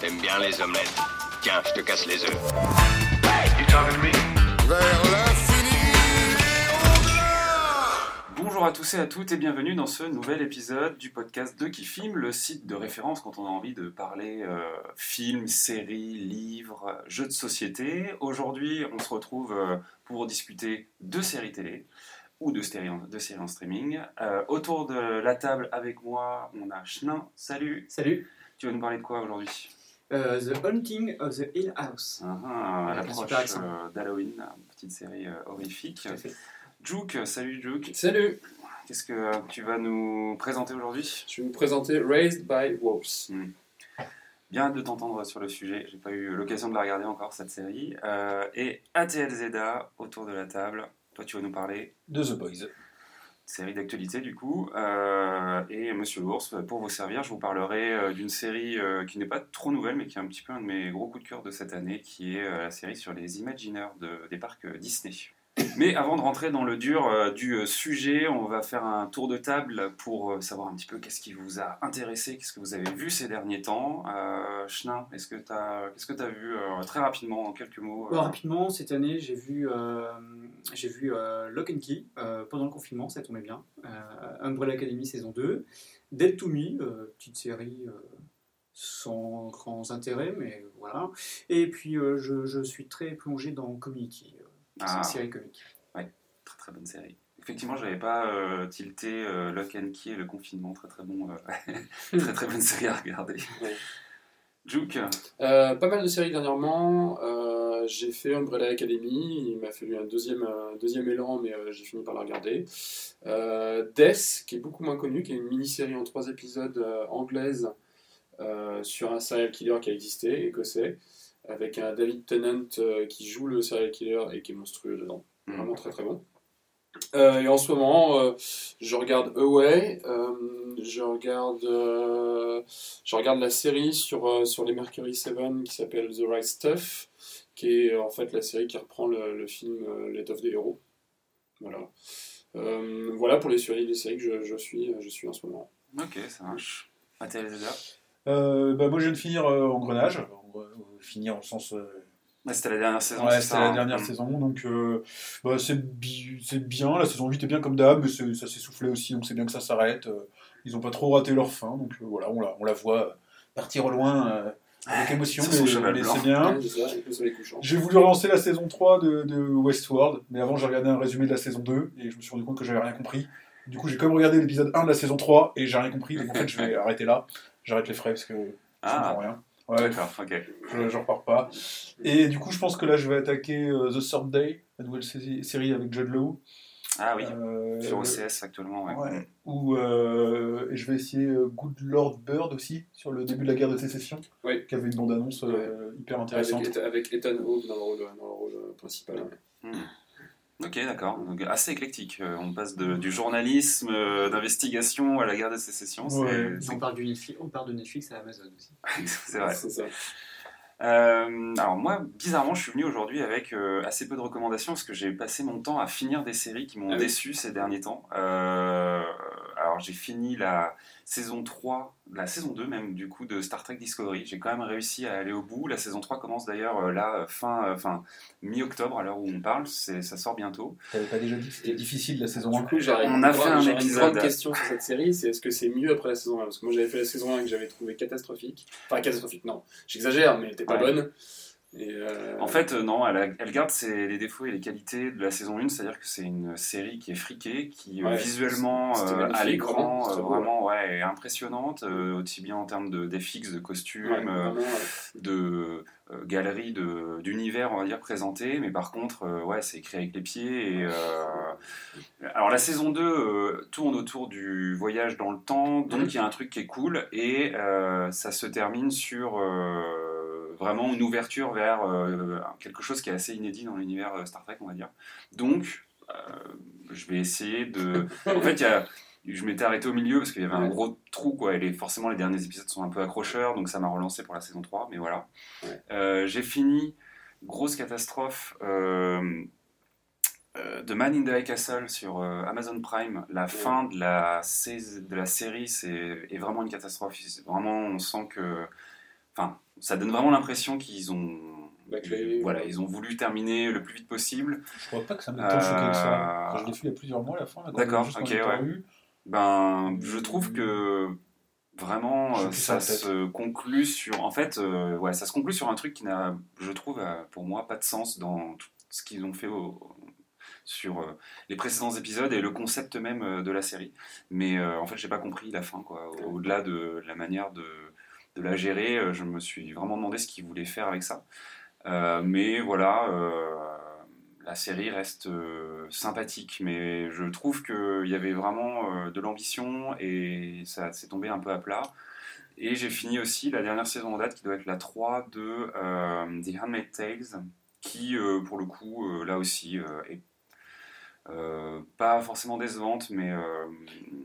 T'aimes bien les omelettes. Tiens, je te casse les œufs. Vers l'infini Bonjour à tous et à toutes et bienvenue dans ce nouvel épisode du podcast de Qui le site de référence quand on a envie de parler euh, films, séries, livres, jeux de société. Aujourd'hui, on se retrouve euh, pour discuter de séries télé ou de séries en, de séries en streaming. Euh, autour de la table avec moi, on a Chenin. Salut. Salut. Tu vas nous parler de quoi aujourd'hui? Euh, the Haunting of the Hill House. Ah, ah, un l'approche euh, d'Halloween, une petite série euh, horrifique. Juke, salut Juke. Salut, Qu'est-ce que tu vas nous présenter aujourd'hui? Je vais vous présenter Raised by Wolves. Bien de t'entendre sur le sujet. J'ai pas eu l'occasion de la regarder encore cette série. Euh, et ATL Zeda autour de la table. Toi, tu vas nous parler de The Boys. Série d'actualité du coup. Euh, et Monsieur l'ours, pour vous servir, je vous parlerai euh, d'une série euh, qui n'est pas trop nouvelle, mais qui est un petit peu un de mes gros coups de cœur de cette année, qui est la série sur les Imagineers de- des parcs Disney. Mais avant de rentrer dans le dur euh, du euh, sujet, on va faire un tour de table pour euh, savoir un petit peu qu'est-ce qui vous a intéressé, qu'est-ce que vous avez vu ces derniers temps. Euh, Chenin, est-ce que tu as, qu'est-ce que tu as vu très rapidement, en quelques mots rapidement, cette année, j'ai vu, j'ai vu Lock and Key pendant le confinement, ça tombait bien. Umbrella Academy saison 2. Dead to Me, petite série sans grands intérêts, mais voilà. Et puis, je, je suis très plongé dans Community, euh, Ah. série comique. Très très bonne série. Effectivement, j'avais pas euh, tilté euh, Lock and Key et le confinement. Très très bon, euh, très très bonne série à regarder. Ouais. Juke, Euh, pas mal de séries dernièrement. J'ai fait Umbrella Academy. Il m'a fallu un deuxième, un deuxième élan, mais j'ai fini par la regarder. Death, qui est beaucoup moins connu, qui est une mini-série en trois épisodes anglaise sur un serial killer qui a existé, écossais, avec un David Tennant euh, qui joue le serial killer et qui est monstrueux dedans. Vraiment très très bon. Euh, et en ce moment, euh, je regarde Away, euh, je regarde, euh, je regarde la série sur, euh, sur les Mercury 7 qui s'appelle The Right Stuff, qui est en fait la série qui reprend le, le film euh, Let of the Hero. Voilà. Euh, voilà pour les séries, les séries que je, je suis, je suis en ce moment. ok, ça marche. Euh, bah, moi, je viens de finir euh, Engrenage. En- euh, finir au sens. euh, Ouais, c'était la dernière saison. ouais, c'est c'était la hein. dernière Mm. saison. Donc, euh, bah, c'est bi- c'est bien. La saison 8 est bien comme d'hab, mais ça s'est soufflé aussi. Donc, c'est bien que ça s'arrête. Ils n'ont pas trop raté leur fin. Donc, euh, voilà, on la, on la voit partir au loin euh, avec émotion. Sur son mais- c'est bien. J'ai voulu relancer la saison 3 de, de Westworld, mais avant j'ai regardé un résumé de la saison 2 et je me suis rendu compte que j'avais rien compris. Du coup, j'ai quand même regardé l'épisode 1 de la saison 3 et j'ai rien compris, donc en fait je vais arrêter là. J'arrête les frais parce que je Ah. comprends rien. Ouais, D'accord, ok. je, je repars pas. Et du coup, je pense que là je vais attaquer euh, The Third Day, la nouvelle sé- série avec Judd Law. Ah oui, Euh, sur OCS actuellement, ouais. Ouais. Où euh, et je vais essayer Good Lord Bird aussi, sur le début de la guerre de sécession, Oui. qui avait une bande-annonce euh, hyper intéressante. Avec, avec Ethan Hawke dans le rôle, dans le rôle principal. ouais. Ok, d'accord. Donc assez éclectique. Euh, On passe de- du journalisme, euh, d'investigation à la guerre de sécession. Ouais. On parle, du Netflix, on parle de Netflix à Amazon aussi. C'est vrai. Ça. Euh, alors moi, bizarrement, je suis venu aujourd'hui avec euh, assez peu de recommandations parce que j'ai passé mon temps à finir des séries qui m'ont Ah oui. déçu ces derniers temps. Alors j'ai fini la saison 3, la saison 2 même du coup de Star Trek Discovery. J'ai quand même réussi à aller au bout. La saison 3 commence d'ailleurs euh, là, euh, fin, euh, fin mi-octobre à l'heure où on parle. C'est- Ça sort bientôt. T'avais pas déjà dit que c'était difficile la saison 1 Du coup, j'aurais On a fait un j'aurais une épisode. grande question sur cette série, c'est est-ce que c'est mieux après la saison 1 Parce que moi j'avais fait la saison 1 que j'avais trouvé catastrophique. Enfin catastrophique, non, j'exagère, mais elle était pas Ouais. bonne. Et, euh, En fait, euh, non, elle, a- elle garde ses- les défauts et les qualités de la saison 1, c'est-à-dire que c'est une série qui est friquée, qui euh, Ouais, visuellement, euh, à l'écran, euh, vraiment, ouais, est impressionnante, aussi bien en termes de de costumes, ouais, vraiment, ouais. de galeries, de- d'univers, on va dire, présentés, mais par contre, ouais, c'est écrit avec les pieds. Et, Alors, la saison 2 euh, tourne autour du voyage dans le temps, donc Mhm. il y a un truc qui est cool, et ça se termine sur vraiment une ouverture vers euh, quelque chose qui est assez inédit dans l'univers euh, Star Trek, on va dire. Donc, euh, je vais essayer de. En fait, il y a. Je m'étais arrêté au milieu parce qu'il y avait un gros trou, quoi. Et les- forcément, les derniers épisodes sont un peu accrocheurs, donc ça m'a relancé pour la saison 3, mais voilà. Ouais. Euh, J'ai fini, grosse catastrophe, euh, euh, The Man in the High Castle sur Amazon Prime. La fin de la, de la série c'est, est vraiment une catastrophe. Vraiment, on sent que enfin, ça donne vraiment l'impression qu'ils ont, Bâclé, voilà, ouais. ils ont voulu terminer le plus vite possible. Je crois pas que ça m'ait tant choqué que ça. Je l'ai fait il y a plusieurs mois à la fin. D'accord, ok, ouais. paru. Ben, je trouve que vraiment euh, ça se conclut sur, en fait, euh, ouais, ça se conclut sur un truc qui n'a, je trouve, euh, pour moi, pas de sens dans tout ce qu'ils ont fait au- sur euh, les précédents épisodes et le concept même euh, de la série. Mais euh, en fait, j'ai pas compris la fin, quoi. Au- Au-delà de la manière de, de la gérer, euh, je me suis vraiment demandé ce qu'ils voulaient faire avec ça. Euh, mais voilà, euh, la série reste sympathique, mais je trouve qu'il y avait vraiment de l'ambition et ça s'est tombé un peu à plat. Et j'ai fini aussi la dernière saison en date, qui doit être la 3 de The Handmaid's Tales, qui, pour le coup, là aussi, est pas forcément décevante, mais euh,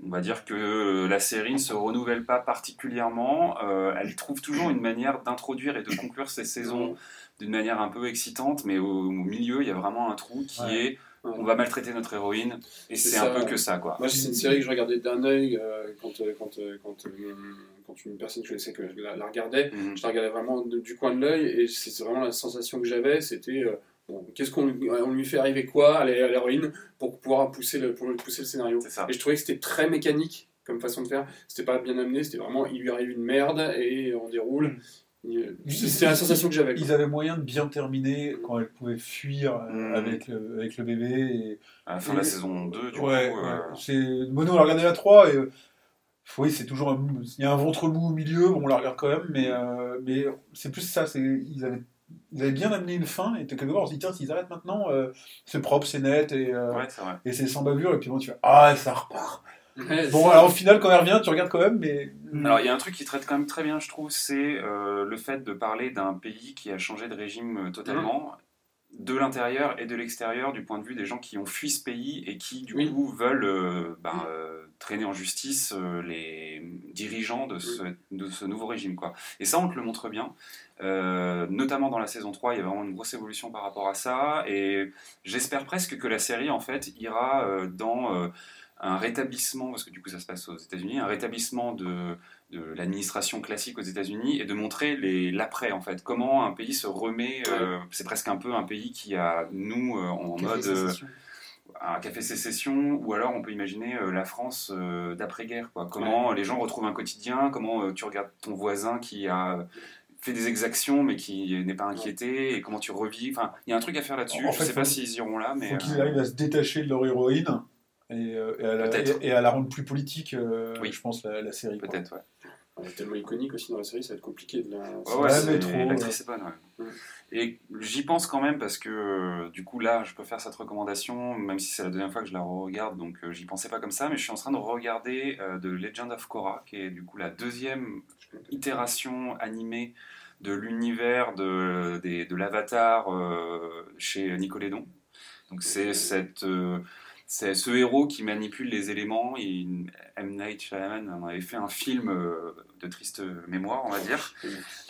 on va dire que la série ne se renouvelle pas particulièrement. Euh, elle trouve toujours une manière d'introduire et de conclure ses saisons d'une manière un peu excitante, mais au, au milieu, il y a vraiment un trou qui Ouais. est on va maltraiter notre héroïne, et C'est un peu que ça, quoi. Moi, c'est une série que je regardais d'un œil euh, quand, euh, quand, euh, quand, euh, quand une personne que je connaissais que la, la regardait. Mhm. Je la regardais vraiment de- du coin de l'œil et c'est c'est vraiment la sensation que j'avais. C'était euh, bon, qu'est-ce qu'on lui- on lui fait arriver quoi à l'hé- à l'héroïne pour pouvoir pousser le, pour pousser le scénario. C'est ça. Et je trouvais que c'était très mécanique comme façon de faire. C'était pas bien amené, c'était vraiment il lui arrive une merde et on déroule. Il- C'était la sensation que j'avais. Ils avaient moyen de bien terminer quand elle pouvait fuir euh, Mm. avec, le, avec le bébé. Et... À la fin de la saison 2, du ouais, coup. ouais. euh, C'est... Mono, on a regardé la 3 et euh, oui, c'est toujours un... Il y a un ventre mou au milieu, bon, on la regarde quand même, mais, euh, mais c'est plus ça. C'est... Ils, avaient... Ils avaient bien amené une fin et quelque part on se dit tiens, s'ils arrêtent maintenant, euh, c'est propre, c'est net et, euh, Ouais, c'est vrai. et c'est sans bavure. Et puis bon, tu fais ah, ça repart. Ouais, Bon, alors au final, quand elle revient, tu regardes quand même, mais. Alors, il y a un truc qui traite quand même très bien, je trouve, c'est euh, le fait de parler d'un pays qui a changé de régime totalement, de l'intérieur et de l'extérieur, du point de vue des gens qui ont fui ce pays et qui, du Oui. coup, veulent euh, ben, euh, traîner en justice euh, les dirigeants de ce, de ce nouveau régime. Quoi. Et ça, on te le montre bien. Notamment dans la saison 3, il y a vraiment une grosse évolution par rapport à ça. Et j'espère presque que la série, en fait, ira dans un rétablissement, parce que du coup ça se passe aux États-Unis, un rétablissement de, de l'administration classique aux États-Unis et de montrer l'après, en fait. Comment un pays se remet. euh, c'est presque un peu un pays qui a, nous, euh, en Café mode. euh, un café sécession, ou alors on peut imaginer euh, la France d'après-guerre. quoi. Comment les gens retrouvent un quotidien, comment tu regardes ton voisin qui a fait des exactions mais qui n'est pas inquiété, et comment tu revis. Enfin, il y a un truc à faire là-dessus. Je fait, sais pas s'ils iront là, mais. faut qu'ils arrivent à se détacher de leur héroïne et, et à, la, Peut-être. et- et à la rendre plus politique, Oui. je pense, la, la série. Peut-être, ouais. Elle est tellement iconique aussi dans la série, ça va être compliqué de la. Ouais, Ouais, c'est- mais trop, l'actrice est bonne, ouais. Et j'y pense quand même parce que euh, du coup là, je peux faire cette recommandation, même si c'est la deuxième fois que je la regarde, donc euh, j'y pensais pas comme ça, mais je suis en train de regarder euh, The Legend of Korra, qui est du coup la deuxième itération animée de l'univers de, des- de l'Avatar euh, chez Nicolédon. Donc c'est cette, euh, c'est ce héros qui manipule les éléments. M. Night Shyamalan en avait fait un film euh, de triste mémoire, on va dire.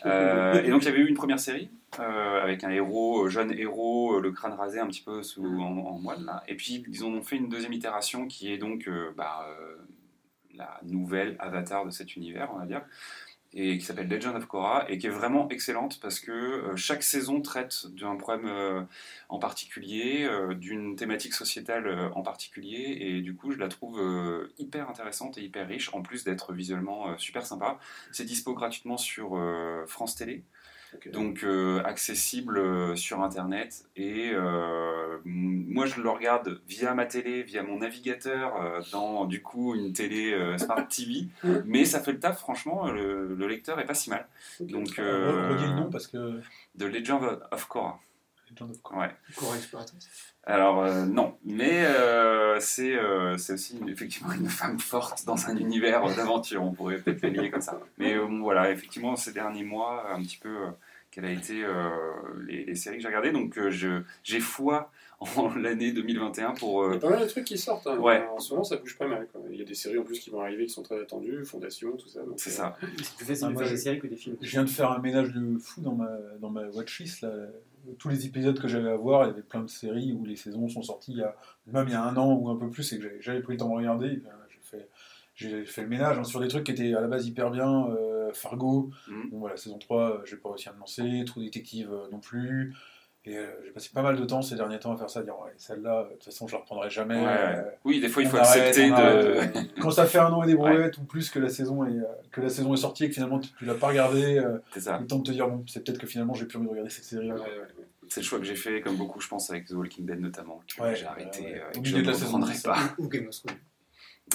Euh, et donc il y avait eu une première série euh, avec un héros, euh, jeune héros, euh, le crâne rasé un petit peu sous, en, en moine là. Et puis ils ont fait une deuxième itération qui est donc euh, bah, euh, la nouvelle avatar de cet univers, on va dire, et qui s'appelle Legend of Korra et qui est vraiment excellente parce que euh, chaque saison traite d'un problème euh, en particulier, euh, d'une thématique sociétale en particulier, et du coup je la trouve hyper intéressante et hyper riche, en plus d'être visuellement super sympa. C'est dispo gratuitement sur France Télé. Donc euh, accessible euh, sur internet et euh, moi je le regarde via ma télé, via mon navigateur euh, dans du coup une télé Smart TV, mais ça fait le taf franchement, le, le lecteur est pas si mal. Ok. Donc euh, Redis le nom parce que. The Legend of Korra. Ouais. Exploratrice. Alors euh, non, mais euh, c'est euh, c'est aussi effectivement une femme forte dans un univers d'aventure, on pourrait peut-être le lier comme ça. Mais euh, voilà, effectivement ces derniers mois, un petit peu, euh, quelles a été euh, les, les séries que j'ai regardées, donc euh, je- j'ai foi en l'année 2021 pour... Il y a pas mal de trucs qui sortent. hein. Ouais. En ce moment, ça bouge pas mal. quoi. Il y a des séries en plus qui vont arriver qui sont très attendues, Fondation, tout ça. c'est euh, ça. Plus facile Ah, de moi, faire je- des séries que des films. Je viens de faire un ménage de fou dans ma, dans ma watchlist. Là. Tous les épisodes que j'avais à voir, il y avait plein de séries où les saisons sont sorties il y a, même il y a un an ou un peu plus et que j'avais jamais pris le temps de regarder. Et bien, j'ai fait, j'ai fait le ménage hein, sur des trucs qui étaient à la base hyper bien. euh, Fargo, Mhm. bon voilà, saison 3, euh, j'ai pas réussi à me lancer. Trou Détective euh, non plus. Et euh, j'ai passé pas mal de temps ces derniers temps à faire ça, à dire ouais, celle-là, de toute façon, je la reprendrai jamais. Ouais, Euh. Oui, des fois, il faut arrête, accepter de. Quand ça fait un an et des brouettes ou plus que la saison est, que la saison est sortie et que finalement tu, tu l'as pas regardé, euh, le temps de te dire bon, c'est peut-être que finalement j'ai plus envie de regarder cette série. C'est le choix que j'ai fait, comme beaucoup, je pense, avec The Walking Dead notamment, que Ouais, j'ai arrêté. ouais, ouais. euh, et Au que je ne la saison reprendrai 10, pas. Ou Game of Thrones.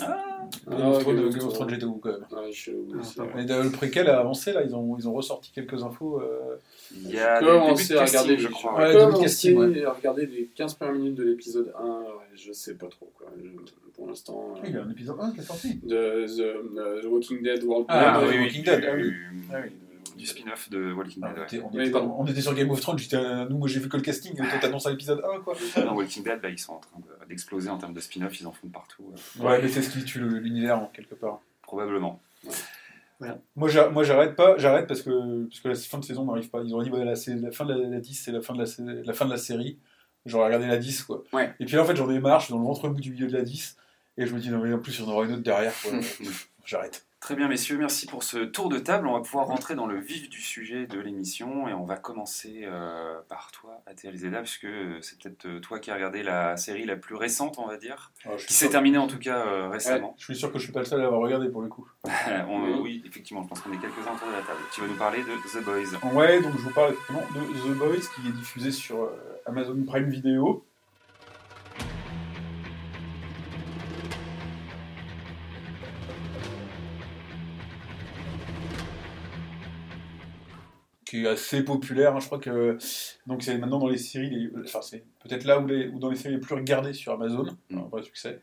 Ah, Thrones, Game of Game of Thrones, Thrones. j'étais où quand même. Ouais, je Ah. Mais euh, le préquel a avancé là, ils ont, ils ont ressorti quelques infos. euh, Il y a de à casting, regarder, je crois. Ouais, casting, ouais. à regarder les 15 premières minutes de l'épisode 1, ouais, je sais pas trop quoi. Je- pour l'instant. Il y a un épisode 1 qui est sorti. de The, euh, The Walking Dead World Ah, Ah, oui, Walking Dead, du- ah oui. Ah oui. Du spin-off de Walking Ah, Dead. on, ouais. était, on, Oui, était, pardon. on était sur Game of Thrones, j'étais, euh, nous moi j'ai vu que le casting, toi t'annonces à l'épisode 1 quoi. Non, Walking Dead, là, ils sont en train de- d'exploser en termes de spin-off, ils en font partout. euh, Ouais, mais c'est ce qui tue l'univers en quelque part. probablement. Moi, j'a- moi j'arrête pas, j'arrête parce que, parce que la fin de saison n'arrive pas. Ils ont dit ouais, la, fin de la, la 10, c'est la fin de la, fin de la série. J'aurais regardé la 10 quoi. Ouais. Et puis là en fait j'en ai marre, je suis dans le ventre mou du milieu de la 10 et je me dis non mais en plus il y en aura une autre derrière. J'arrête. Très bien, messieurs, merci pour ce tour de table. On va pouvoir rentrer dans le vif du sujet de l'émission et on va commencer euh, par toi, Athéa Zeda, puisque c'est peut-être euh, toi qui as regardé la série la plus récente, on va dire, Ah, qui s'est sûr, terminée en tout cas euh, récemment. je suis sûr que je suis pas le seul à avoir regardé pour le coup. On- oui, effectivement, je pense qu'on est quelques-uns autour de la table. Tu vas nous parler de The Boys. Ouais, donc je vous parle effectivement de The Boys qui est diffusé sur euh, Amazon Prime Video. Qui est assez populaire, hein, je crois que donc c'est maintenant dans les séries, les- enfin c'est peut-être là où, les, où dans les séries les plus regardées sur Amazon, Mm. un vrai succès.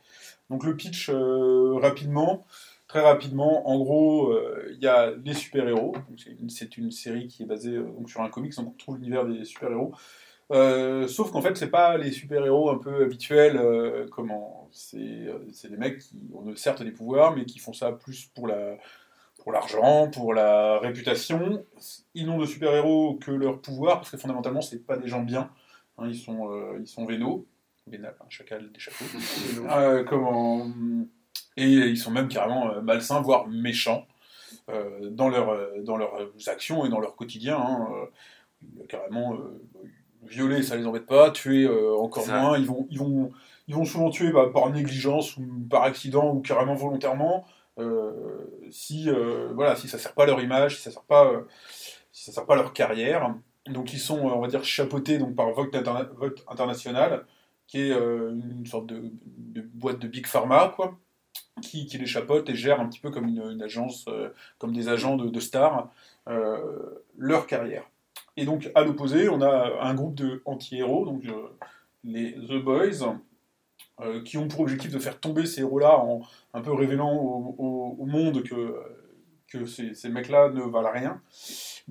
Donc le pitch euh, rapidement, très rapidement, en gros euh, il y a les super-héros, Donc, c'est une, série qui est basée euh, donc sur un comics, donc on trouve l'univers des super-héros. Euh, sauf qu'en fait, c'est pas les super-héros un peu habituels, euh, comment c'est euh, c'est des mecs qui ont certes des pouvoirs, mais qui font ça plus pour la pour l'argent, pour la réputation. Ils n'ont de super-héros que leur pouvoir, parce que fondamentalement, c'est pas des gens bien. Hein, ils sont euh, ils sont vénaux, vénal, un chacal des chapeaux. Euh, comment et ils sont même carrément euh, malsains, voire méchants dans leurs euh, dans leurs actions et dans leur quotidien. hein, carrément violer, ça les embête pas. Tuer encore moins. Ils vont ils vont ils vont souvent tuer bah, par négligence ou par accident ou carrément volontairement. Si euh, voilà si ça sert pas leur image, si ça sert pas euh, si ça sert pas leur carrière. Donc ils sont, euh, on va dire, chapeautés donc, par Vote, Interna- International, qui est une sorte de, boîte de Big Pharma, quoi, qui, les chapeaute et gère un petit peu comme une, agence, comme des agents de, de stars, leur carrière. Et donc, à l'opposé, on a un groupe de anti-héros, donc les The Boys, euh, qui ont pour objectif de faire tomber ces héros-là en un peu révélant au, au- au monde que, que ces, ces mecs-là ne valent rien.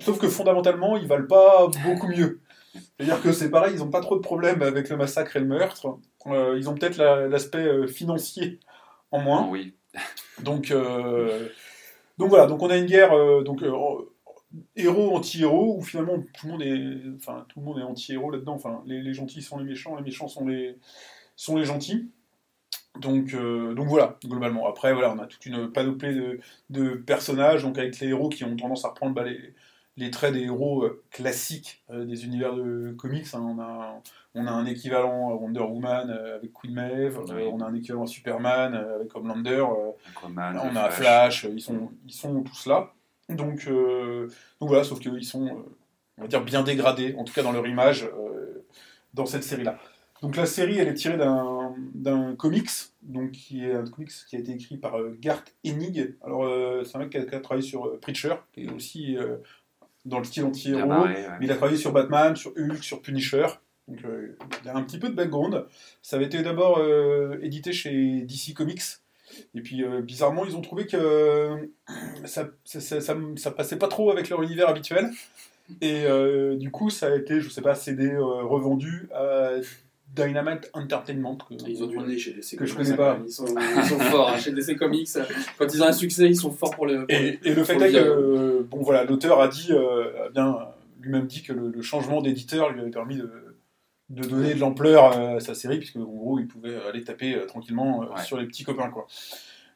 Sauf que fondamentalement, ils valent pas beaucoup mieux. C'est-à-dire que c'est pareil, ils n'ont pas trop de problèmes avec le massacre et le meurtre. Euh, ils ont peut-être la- l'aspect euh, financier en moins. Oui. Donc, euh, donc voilà, donc on a une guerre donc héros anti-héros où finalement tout le monde est, enfin tout le monde est anti-héros là-dedans. Enfin, les, les gentils sont les méchants, les méchants sont les sont les gentils. Donc, euh, donc voilà, globalement. Après, voilà, on a toute une panoplie de, de personnages, donc avec les héros qui ont tendance à reprendre bah, les, les traits des héros euh, classiques euh, des univers de comics. hein. On, a, on a un équivalent à Wonder Woman avec Queen Maeve, Oui. on a un équivalent à Superman avec Homelander, Aquaman, on a Flash, ils sont, ils sont tous là. Donc, donc voilà, sauf qu'ils sont, on va dire, bien dégradés, en tout cas dans leur image, dans cette série-là. Donc la série, elle est tirée d'un comics, donc qui est un comics qui a été écrit par euh, Garth Ennig. Alors euh, c'est un mec qui a, qui a travaillé sur euh, Preacher, qui est aussi euh, dans le style Bien anti-héros. barré, ouais. Mais il a travaillé sur Batman, sur Hulk, sur Punisher. Donc il a un petit peu de background. Ça avait été d'abord édité chez DC Comics. Et puis bizarrement, ils ont trouvé que ça, ça, ça, ça- ça passait pas trop avec leur univers habituel. Et euh, du coup, ça a été, je sais pas, cédé, euh, revendu à Dynamite Entertainment. que- Ils ont du nez chez DC Que je Comics, connais pas. Ils sont, ils sont forts hein, chez DC Comics. Quand ils ont un succès, ils sont forts pour le. pour Et, et le fait est que, euh, bon voilà, l'auteur a dit, euh, a bien lui-même dit que le, le changement d'éditeur lui avait permis de, de donner de l'ampleur à sa série, puisque en gros, il pouvait aller taper euh, tranquillement euh, Ouais. sur les petits copains, quoi.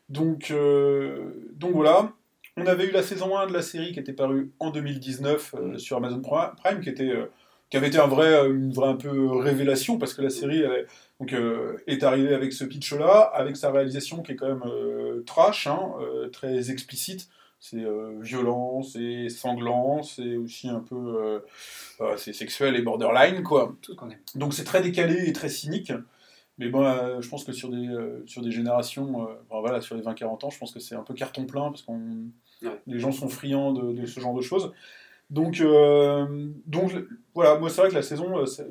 Donc, euh, donc voilà. On avait eu la saison 1 de la série qui était parue en 2019 euh, sur Amazon Prime, qui, était, euh, qui avait été un vrai, une vraie un peu révélation, parce que la série elle, donc, euh, est arrivée avec ce pitch-là, avec sa réalisation qui est quand même euh, trash, hein, euh, très explicite. C'est euh, violent, c'est sanglant, c'est aussi un peu euh, euh, c'est sexuel et borderline, quoi. Tout ce. Donc c'est très décalé et très cynique. Mais bon, euh, je pense que sur des, euh, sur des générations, euh, voilà, sur les 20-40 ans, je pense que c'est un peu carton plein parce que Ouais. les gens sont friands de, de ce genre de choses. Donc, euh, donc voilà, moi c'est vrai que la saison euh, c'est-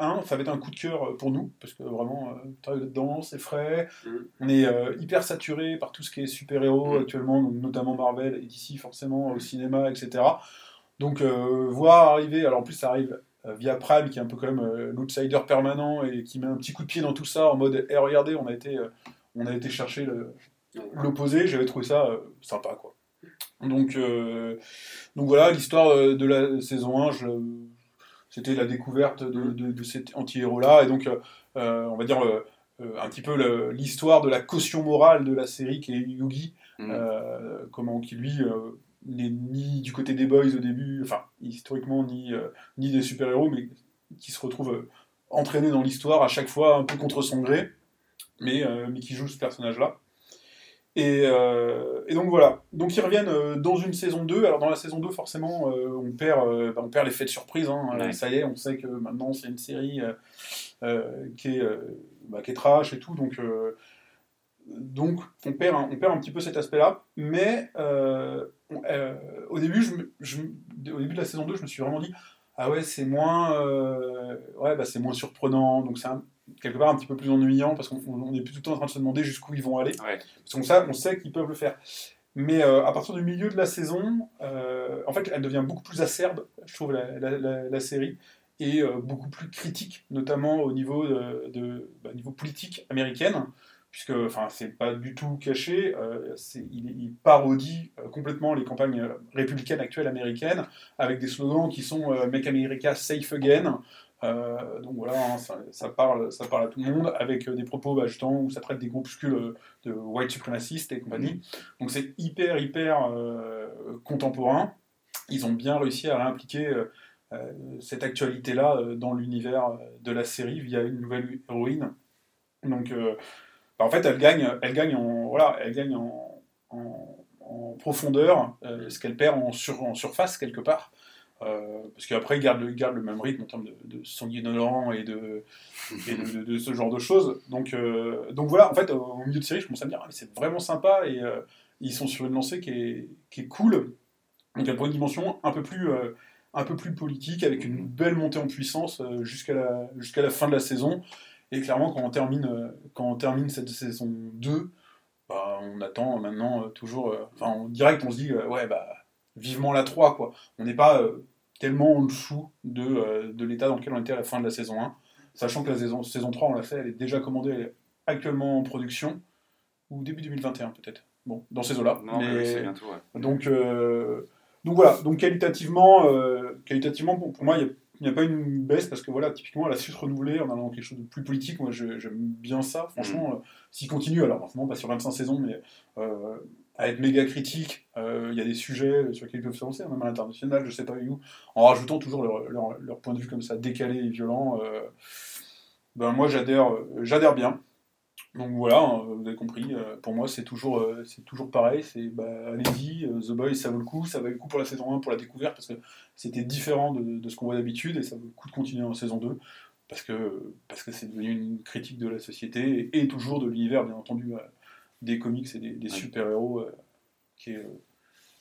1, ça va être un coup de cœur pour nous parce que vraiment, euh, là-dedans, c'est frais. Mhm. On est euh, hyper saturé par tout ce qui est super-héros Mhm. actuellement, donc notamment Marvel et DC forcément au cinéma, etc. Donc euh, voir arriver, alors en plus ça arrive euh, via Prime qui est un peu quand même euh, l'outsider permanent et qui met un petit coup de pied dans tout ça en mode eh, regardez on a été euh, on a été chercher l'opposé j'avais trouvé ça euh, sympa quoi donc euh, donc voilà l'histoire euh, de la saison 1 je- c'était la découverte de, de, de cet anti-héros là et donc euh, on va dire un petit peu le- l'histoire de la caution morale de la série qui est Yugi Mm. euh, comment qui lui n'est ni du côté des boys au début enfin historiquement ni ni des super-héros, mais qui se retrouve entraîné dans l'histoire à chaque fois un peu contre son gré, mais, mais qui joue ce personnage-là. Et, euh, et donc voilà. Donc ils reviennent euh, dans une saison 2. Alors dans la saison 2, forcément, euh, on perd, bah, on perd l'effet de surprise. hein. Ouais. Ça y est, on sait que maintenant c'est une série euh, qui, est, bah, qui est trash et tout. Donc, euh, donc on, perd un, on perd un petit peu cet aspect-là. Mais on- au, début, je, je au début de la saison 2, je me suis vraiment dit ah ouais, c'est moins, ouais, bah, c'est moins surprenant. Donc c'est un- quelque part un petit peu plus ennuyant parce qu'on on est plus tout le temps en train de se demander jusqu'où ils vont aller. Ouais. Parce qu'on sait, on sait qu'ils peuvent le faire. Mais euh, à partir du milieu de la saison, euh, en fait, elle devient beaucoup plus acerbe, je trouve, la, la- la- la série, et euh, beaucoup plus critique, notamment au niveau, de, de- bah, niveau politique américaine, puisque, enfin, c'est pas du tout caché, il, il parodie complètement les campagnes républicaines actuelles américaines, avec des slogans qui sont Make America Safe Again. Euh, donc voilà, hein, ça, parle, ça parle à tout le monde, avec euh, des propos bah, justement où ça traite des groupuscules euh, de white suprémacistes et compagnie. Donc c'est hyper, hyper contemporain. Ils ont bien réussi à réimpliquer cette actualité-là dans l'univers de la série via une nouvelle héroïne. Donc bah, en fait, elle gagne, elle gagne en, voilà, elle gagne en, profondeur ce qu'elle perd en surface quelque part. Euh, parce qu'après, il garde, le- même rythme en termes de, de sanguinolent et, de, et de, ce genre de choses. Donc, euh, donc voilà, en fait, au milieu de série, je commence à me dire, ah, c'est vraiment sympa et euh, ils sont sur une lancée qui est, qui est cool. Donc une dimension un peu plus, un peu plus politique, avec une belle montée en puissance jusqu'à la, la fin de la saison. Et clairement, quand on termine, quand on termine cette saison 2, bah, on attend maintenant toujours. Enfin, en direct, on se dit, ouais, bah, vivement la 3, quoi. On n'est pas tellement en dessous de, euh, de l'état dans lequel on était à la fin de la saison 1. Sachant que la saison, saison 3, on l'a fait, elle est déjà commandée, elle est actuellement en production, ou début 2021 peut-être. Bon, dans ces eaux-là. Non, mais, Mais- oui, c'est bientôt, ouais. donc, euh, donc voilà, donc qualitativement, euh, qualitativement pour, pour moi, il n'y a, pas une baisse parce que voilà, typiquement, elle a su se renouveler en allant dans quelque chose de plus politique. Moi, j'aime bien ça, franchement. euh, S'il continue, alors forcément pas sur 25 saisons, mais à être méga critique, euh, il y a des sujets sur lesquels ils peuvent se lancer, même à l'international, je sais pas où, en rajoutant toujours leur, leur- point de vue comme ça, décalé et violent. euh, ben moi, j'adhère, bien. Donc voilà, hein, vous avez compris, euh, pour moi c'est toujours, toujours pareil, c'est bah, allez-y, The Boys ça vaut le coup, ça vaut le coup pour la saison 1, pour la découverte, parce que c'était différent de, de ce qu'on voit d'habitude, et ça vaut le coup de continuer en saison 2, parce que parce que c'est devenu une critique de la société, et, toujours de l'univers bien entendu, des comics et des, des Ouais. super-héros euh, qui, est, euh,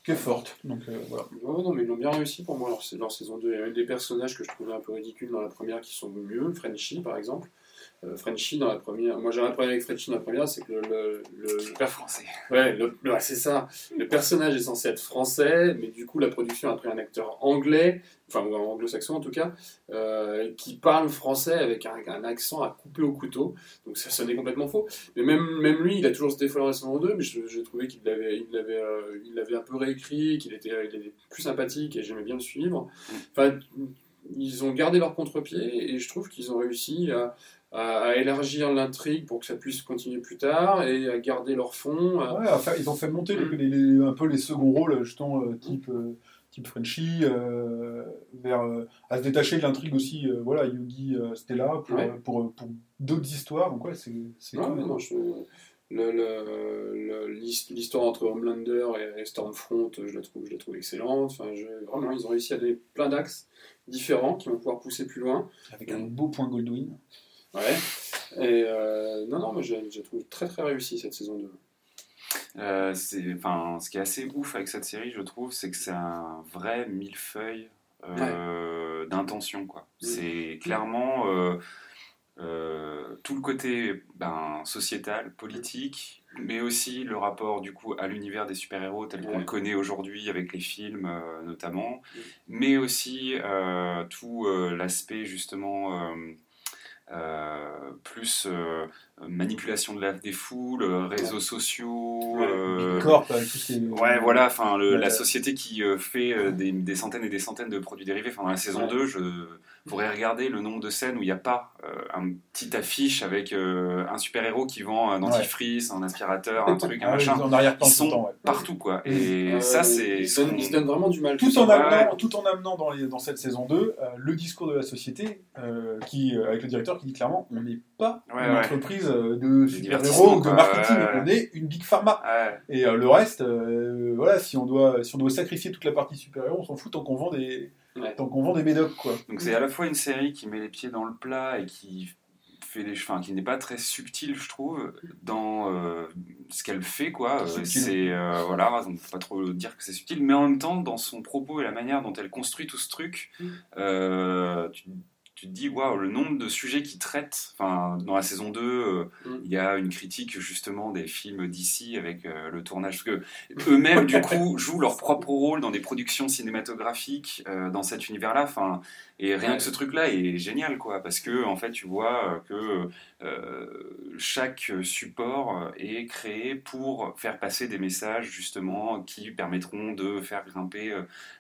qui est forte. Donc euh, voilà. Ouais, non, mais ils l'ont bien réussi pour moi leur, leur saison 2. Il y a même des personnages que je trouvais un peu ridicules dans la première qui sont mieux. Frenchie, par exemple. Euh, Frenchie, dans la première. Moi, j'ai un problème avec Frenchie dans la première, c'est que le, le, le- le Pas français. Ouais, c'est ça. Le personnage est censé être français, mais du coup, la production a pris un acteur anglais, enfin, ou anglo-saxon en tout cas, euh, qui parle français avec un, un accent à couper au couteau. Donc ça sonnait complètement faux. Mais même, même lui, il a toujours cet effort dans saison 2, mais je- j'ai trouvé qu'il l'avait il l'avait, euh, un peu réécrit, qu'il était, il était plus sympathique et j'aimais bien le suivre. Enfin, ils ont gardé leur contre-pied et je trouve qu'ils ont réussi à, à- à élargir l'intrigue pour que ça puisse continuer plus tard et à garder leur fond. à- Ouais, enfin, ils ont fait monter les- Mm. les- les- un peu les seconds rôles, justement, euh, type, euh, type Frenchy, euh, vers, euh, à se détacher de l'intrigue aussi, voilà, Yugi, euh, Stella, pour, Ouais. pour, pour d'autres histoires. Donc, ouais, c'est L'histoire entre Homelander et, et Stormfront, je la trouve, je la trouve excellente. Enfin, je- vraiment, ils ont réussi à donner plein d'axes différents qui vont pouvoir pousser plus loin. Avec un beau point Goldwyn. Ouais. Et euh, non, non, je la trouve très très réussie cette saison 2. Euh, enfin, ce qui est assez ouf avec cette série, je trouve, c'est que c'est un vrai millefeuille euh, d'intention. Quoi. Mm. C'est clairement euh, euh, tout le côté ben, sociétal, politique, mais aussi le rapport du coup à l'univers des super-héros tel qu'on Ouais. le connaît aujourd'hui avec les films notamment, Mm. mais aussi tout l'aspect justement plus euh, manipulation de la, des foules, euh, réseaux sociaux. Ouais. euh, Corp, avec tout ce qui est- Ouais, voilà, enfin, Ouais. la société qui euh, fait euh, des, des centaines et des centaines de produits dérivés. Enfin, dans la saison Ouais. 2, je pourrais regarder le nombre de scènes où il n'y a pas euh, un petit affiche avec euh, un super-héros qui vend un dentifrice, un aspirateur, un truc, un machin. Ils sont temps, ouais. partout, quoi. Et Euh, ça, c'est. Ils se donnent, ils se donnent vraiment du mal. Tout en, Ouais. amenant, tout en amenant dans, les- dans cette saison 2 euh, le discours de la société, euh, qui, euh, avec le directeur qui dit clairement on n'est pas Ouais, une ouais. Entreprise euh, de super-héros ou de marketing, ouais, on est une big pharma. Ouais. Et euh, le reste, euh, voilà, si on, doit, si on doit sacrifier toute la partie super-héros, on s'en fout tant qu'on vend des, tant qu'on vend des médocs, quoi. Donc c'est à la fois une série qui met les pieds dans le plat et qui fait des, enfin, qui n'est pas très subtile, je trouve, dans euh, ce qu'elle fait, quoi. C'est voilà, donc faut pas trop dire que c'est subtil, mais en même temps, dans son propos et la manière dont elle construit tout ce truc, Mm. tu, tu te dis waouh, le nombre de sujets qui traitent. Enfin, dans la saison 2, euh, Mm. il y a une critique justement des films d'ici avec euh, le tournage, parce que eux-mêmes du coup jouent leur propre rôle dans des productions cinématographiques euh, dans cet univers-là. Enfin, et rien Ouais. que ce truc-là est génial, quoi, parce que en fait, tu vois que chaque support est créé pour faire passer des messages justement qui permettront de faire grimper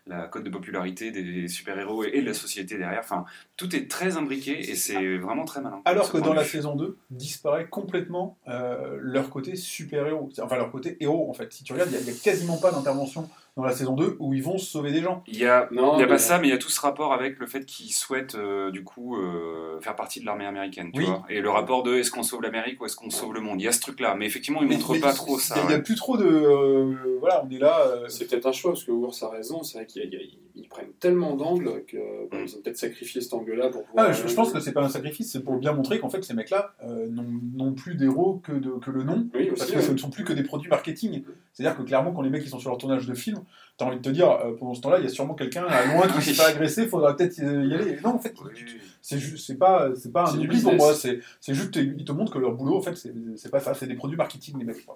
la cote de popularité des super-héros et, et de la société derrière. Enfin, tout est très imbriqué et c'est vraiment très malin. Alors que dans la saison 2, disparaît complètement euh, leur côté super-héros. Enfin, leur côté héros, en fait. Si tu regardes, il n'y a, quasiment pas d'intervention dans la saison 2 où ils vont sauver des gens. Il y a, Non, il y a mais- pas ça, mais il y a tout ce rapport avec le fait qu'ils souhaitent euh, du coup euh, faire partie de l'armée américaine, tu Oui. vois. Et le rapport de est-ce qu'on sauve l'Amérique ou est-ce qu'on sauve le monde. Il y a ce truc-là, mais effectivement, ils Mais- montrent mais pas trop ça. Il n'y a, ouais. plus trop de. euh, voilà, on est là. euh, C'est peut-être un choix, parce que Ours a raison, c'est vrai qu'ils ils prennent tellement d'angles qu'ils Mm. ont peut-être sacrifié cet angle-là pour pouvoir. Ah, je, je pense que c'est pas un sacrifice, c'est pour bien montrer qu'en fait ces mecs-là euh, n'ont plus d'héros que, de- que le nom, Oui, parce que ouais. ce ne sont plus que des produits marketing. C'est-à-dire que clairement, quand les mecs ils sont sur leur tournage de film, t'as envie de te dire, euh, pendant ce temps-là, il y a sûrement quelqu'un à loin qui s'est fait agresser, faudra peut-être y aller. Non, en fait, Oui. C'est c'est pas, c'est pas un oubli pour moi, c'est c'est juste ils te montrent que leur boulot, en fait, c'est c'est pas ça, c'est des produits marketing, les mecs.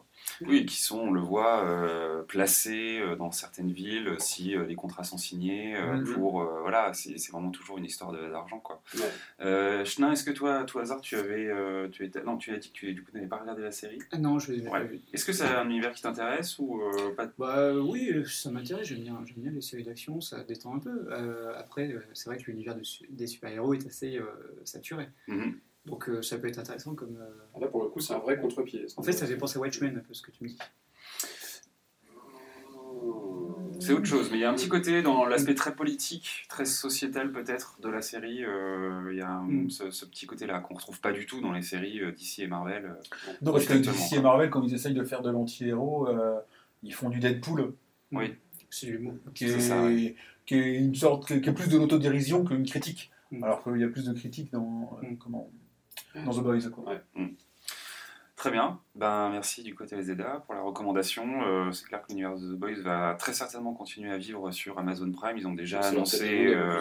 Oui, qui sont, on le voit, euh, placés euh, dans certaines villes si euh, les contrats sont signés euh, Mhm. pour euh, voilà, c'est c'est vraiment toujours une histoire de- d'argent quoi. Ouais. Euh, Chenin, est-ce que toi, à tout hasard, tu avais, euh, tu étais, non, tu as dit que tu du coup n'avais pas regardé la série? Ah non, je les ai Ouais. pas vus. Est-ce que c'est un univers qui t'intéresse ou euh, pas Bah euh, oui, euh, ça m'intéresse, j'aime bien, j'aime bien les séries d'action, ça détend un peu. Euh, après, euh, c'est vrai que l'univers de des super-héros est assez euh, saturé. Mhm. Donc euh, ça peut être intéressant comme... euh, Là, pour le coup, c'est un vrai contre-pied. En fait, ça fait penser à Watchmen, un peu ce que tu me dis. C'est autre chose, mais il y a un petit côté dans l'aspect très politique, très sociétal peut-être de la série. euh, il y a un- Mm. ce, ce petit côté-là qu'on retrouve pas du tout dans les séries euh, DC et Marvel. euh. Non, parce que DC et. Marvel, quand ils essayent de faire de l'anti-héros, euh, ils font du Deadpool, Oui. C'est l'humour. qui C'est est, ça, ouais. qui est une sorte, qui est plus de l'autodérision qu'une critique. Mm. Alors qu'il y a plus de critiques dans, euh, Mm. comment, dans The Boys. Quoi. Très bien, ben, merci du côté Zeda pour la recommandation. Euh, c'est clair que l'univers de The Boys va très certainement continuer à vivre sur Amazon Prime. Ils ont déjà C'est annoncé, euh,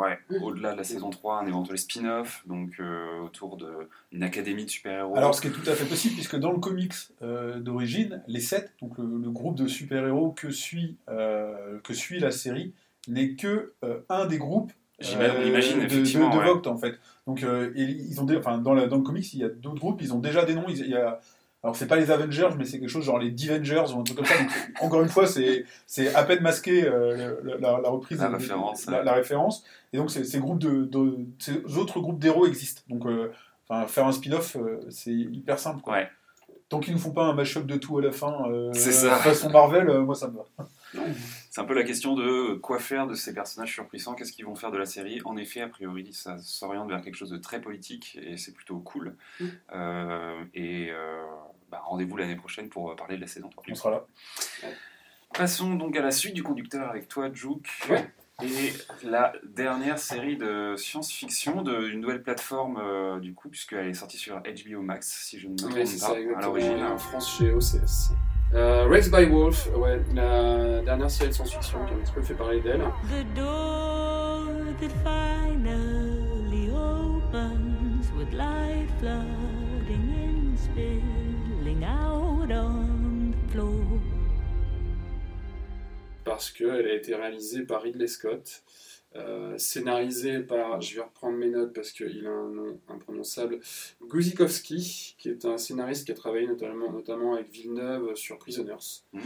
ouais, au-delà de la saison 3, un éventuel spin-off donc, euh, autour d'une académie de super-héros. Alors, ce qui est tout à fait possible, puisque dans le comics euh, d'origine, les sept, donc le, le groupe de super-héros que suit, euh, que suit la série, n'est que euh, un des groupes Euh, on imagine, de, effectivement, de, de ouais. Vogt, en fait. Donc, euh, et ils ont, enfin, dans, la, dans le comics, il y a d'autres groupes, ils ont déjà des noms. il y a, Alors c'est pas les Avengers, mais c'est quelque chose genre les Divengers ou un truc comme ça. Donc, encore une fois, c'est c'est à peine masqué euh, la, la reprise, La référence, la, ouais. la référence. Et donc ces, groupes de, de- ces autres groupes d'héros existent. Donc euh, faire un spin-off, euh, c'est hyper simple. Quoi. Ouais. Tant qu'ils ne font pas un mash-up de tout à la fin, façon Marvel, moi ça me va. C'est un peu la question de quoi faire de ces personnages surpuissants, qu'est-ce qu'ils vont faire de la série. En effet, a priori, ça s'oriente vers quelque chose de très politique et c'est plutôt cool. Mm. Euh, et euh, bah, rendez-vous l'année prochaine pour euh, parler de la saison 3. On sera là. Passons donc à la suite du conducteur avec toi, Juke. Ouais. Et la dernière série de science-fiction d'une nouvelle plateforme, euh, du coup, puisqu'elle est sortie sur HBO Max, si je ne me trompe Oui, c'est pas, ça, à l'origine. En France, chez OCS. Euh, Raised by Wolf, ouais, la dernière série de science-fiction qui a un petit peu fait parler d'elle. The door that finally opens with light flooding in, spilling out on the floor. parce qu'elle a été réalisée par Ridley Scott, euh, scénarisée par, je vais reprendre mes notes parce qu'il a un nom imprononçable, Guzikowski, qui est un scénariste qui a travaillé notamment, notamment avec Villeneuve sur Prisoners. Mmh.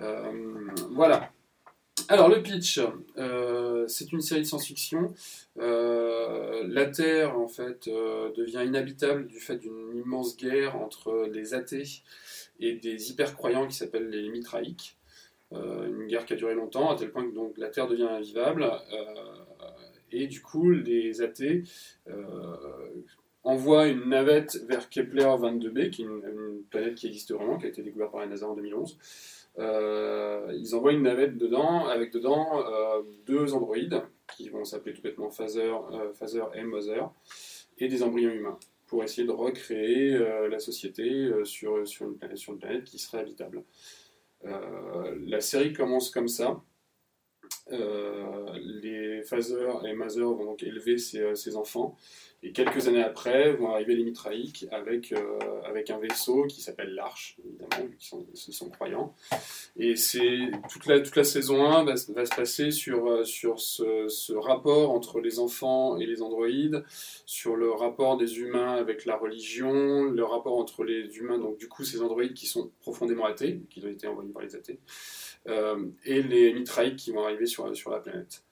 Euh, voilà. Alors le pitch, euh, c'est une série de science-fiction. La Terre en fait devient inhabitable du fait d'une immense guerre entre les athées et des hyper-croyants qui s'appellent les Mitraïques. Euh, une guerre qui a duré longtemps, à tel point que donc, la Terre devient invivable. euh, et du coup, les athées euh, envoient une navette vers Kepler 22b, qui est une, planète qui existe vraiment, qui a été découverte par la NASA en 2011. Euh, ils envoient une navette dedans, avec dedans deux androïdes, qui vont s'appeler tout bêtement Phaser, et Mother, et des embryons humains, pour essayer de recréer la société sur une planète qui serait habitable. Euh, la série commence comme ça. Euh, les Phaser et Mother vont donc élever ces, euh, ces enfants. Et quelques années après vont arriver les Mitraïques avec, euh, avec un vaisseau qui s'appelle l'Arche, évidemment, vu qu'ils sont, croyants. Et c'est toute la, toute la saison 1 va, se- passer sur, euh, sur ce, ce rapport entre les enfants et les androïdes, sur le rapport des humains avec la religion, le rapport entre les humains, donc du coup ces androïdes qui sont profondément athées, qui ont été envoyés par les athées, euh, et les Mitraïques qui vont arriver sur, sur la planète.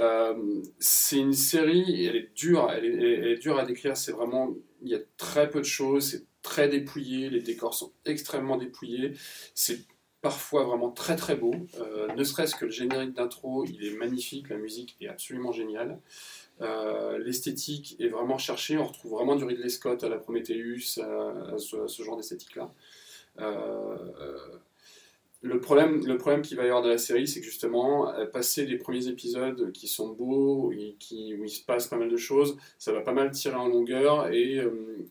Euh, c'est une série, elle est dure, elle est, dure à décrire. C'est vraiment, il y a très peu de choses, c'est très dépouillé, les décors sont extrêmement dépouillés. C'est parfois vraiment très très beau. Euh, ne serait-ce que le générique d'intro, il est magnifique, la musique est absolument géniale. Euh, L'esthétique est vraiment cherchée, on retrouve vraiment du Ridley Scott à la Prometheus, à, ce, genre d'esthétique-là. Le problème, le problème qu'il va y avoir dans la série, c'est que justement, euh, passer les premiers épisodes qui sont beaux, et qui, où il se passe pas mal de choses, ça va pas mal tirer en longueur et euh,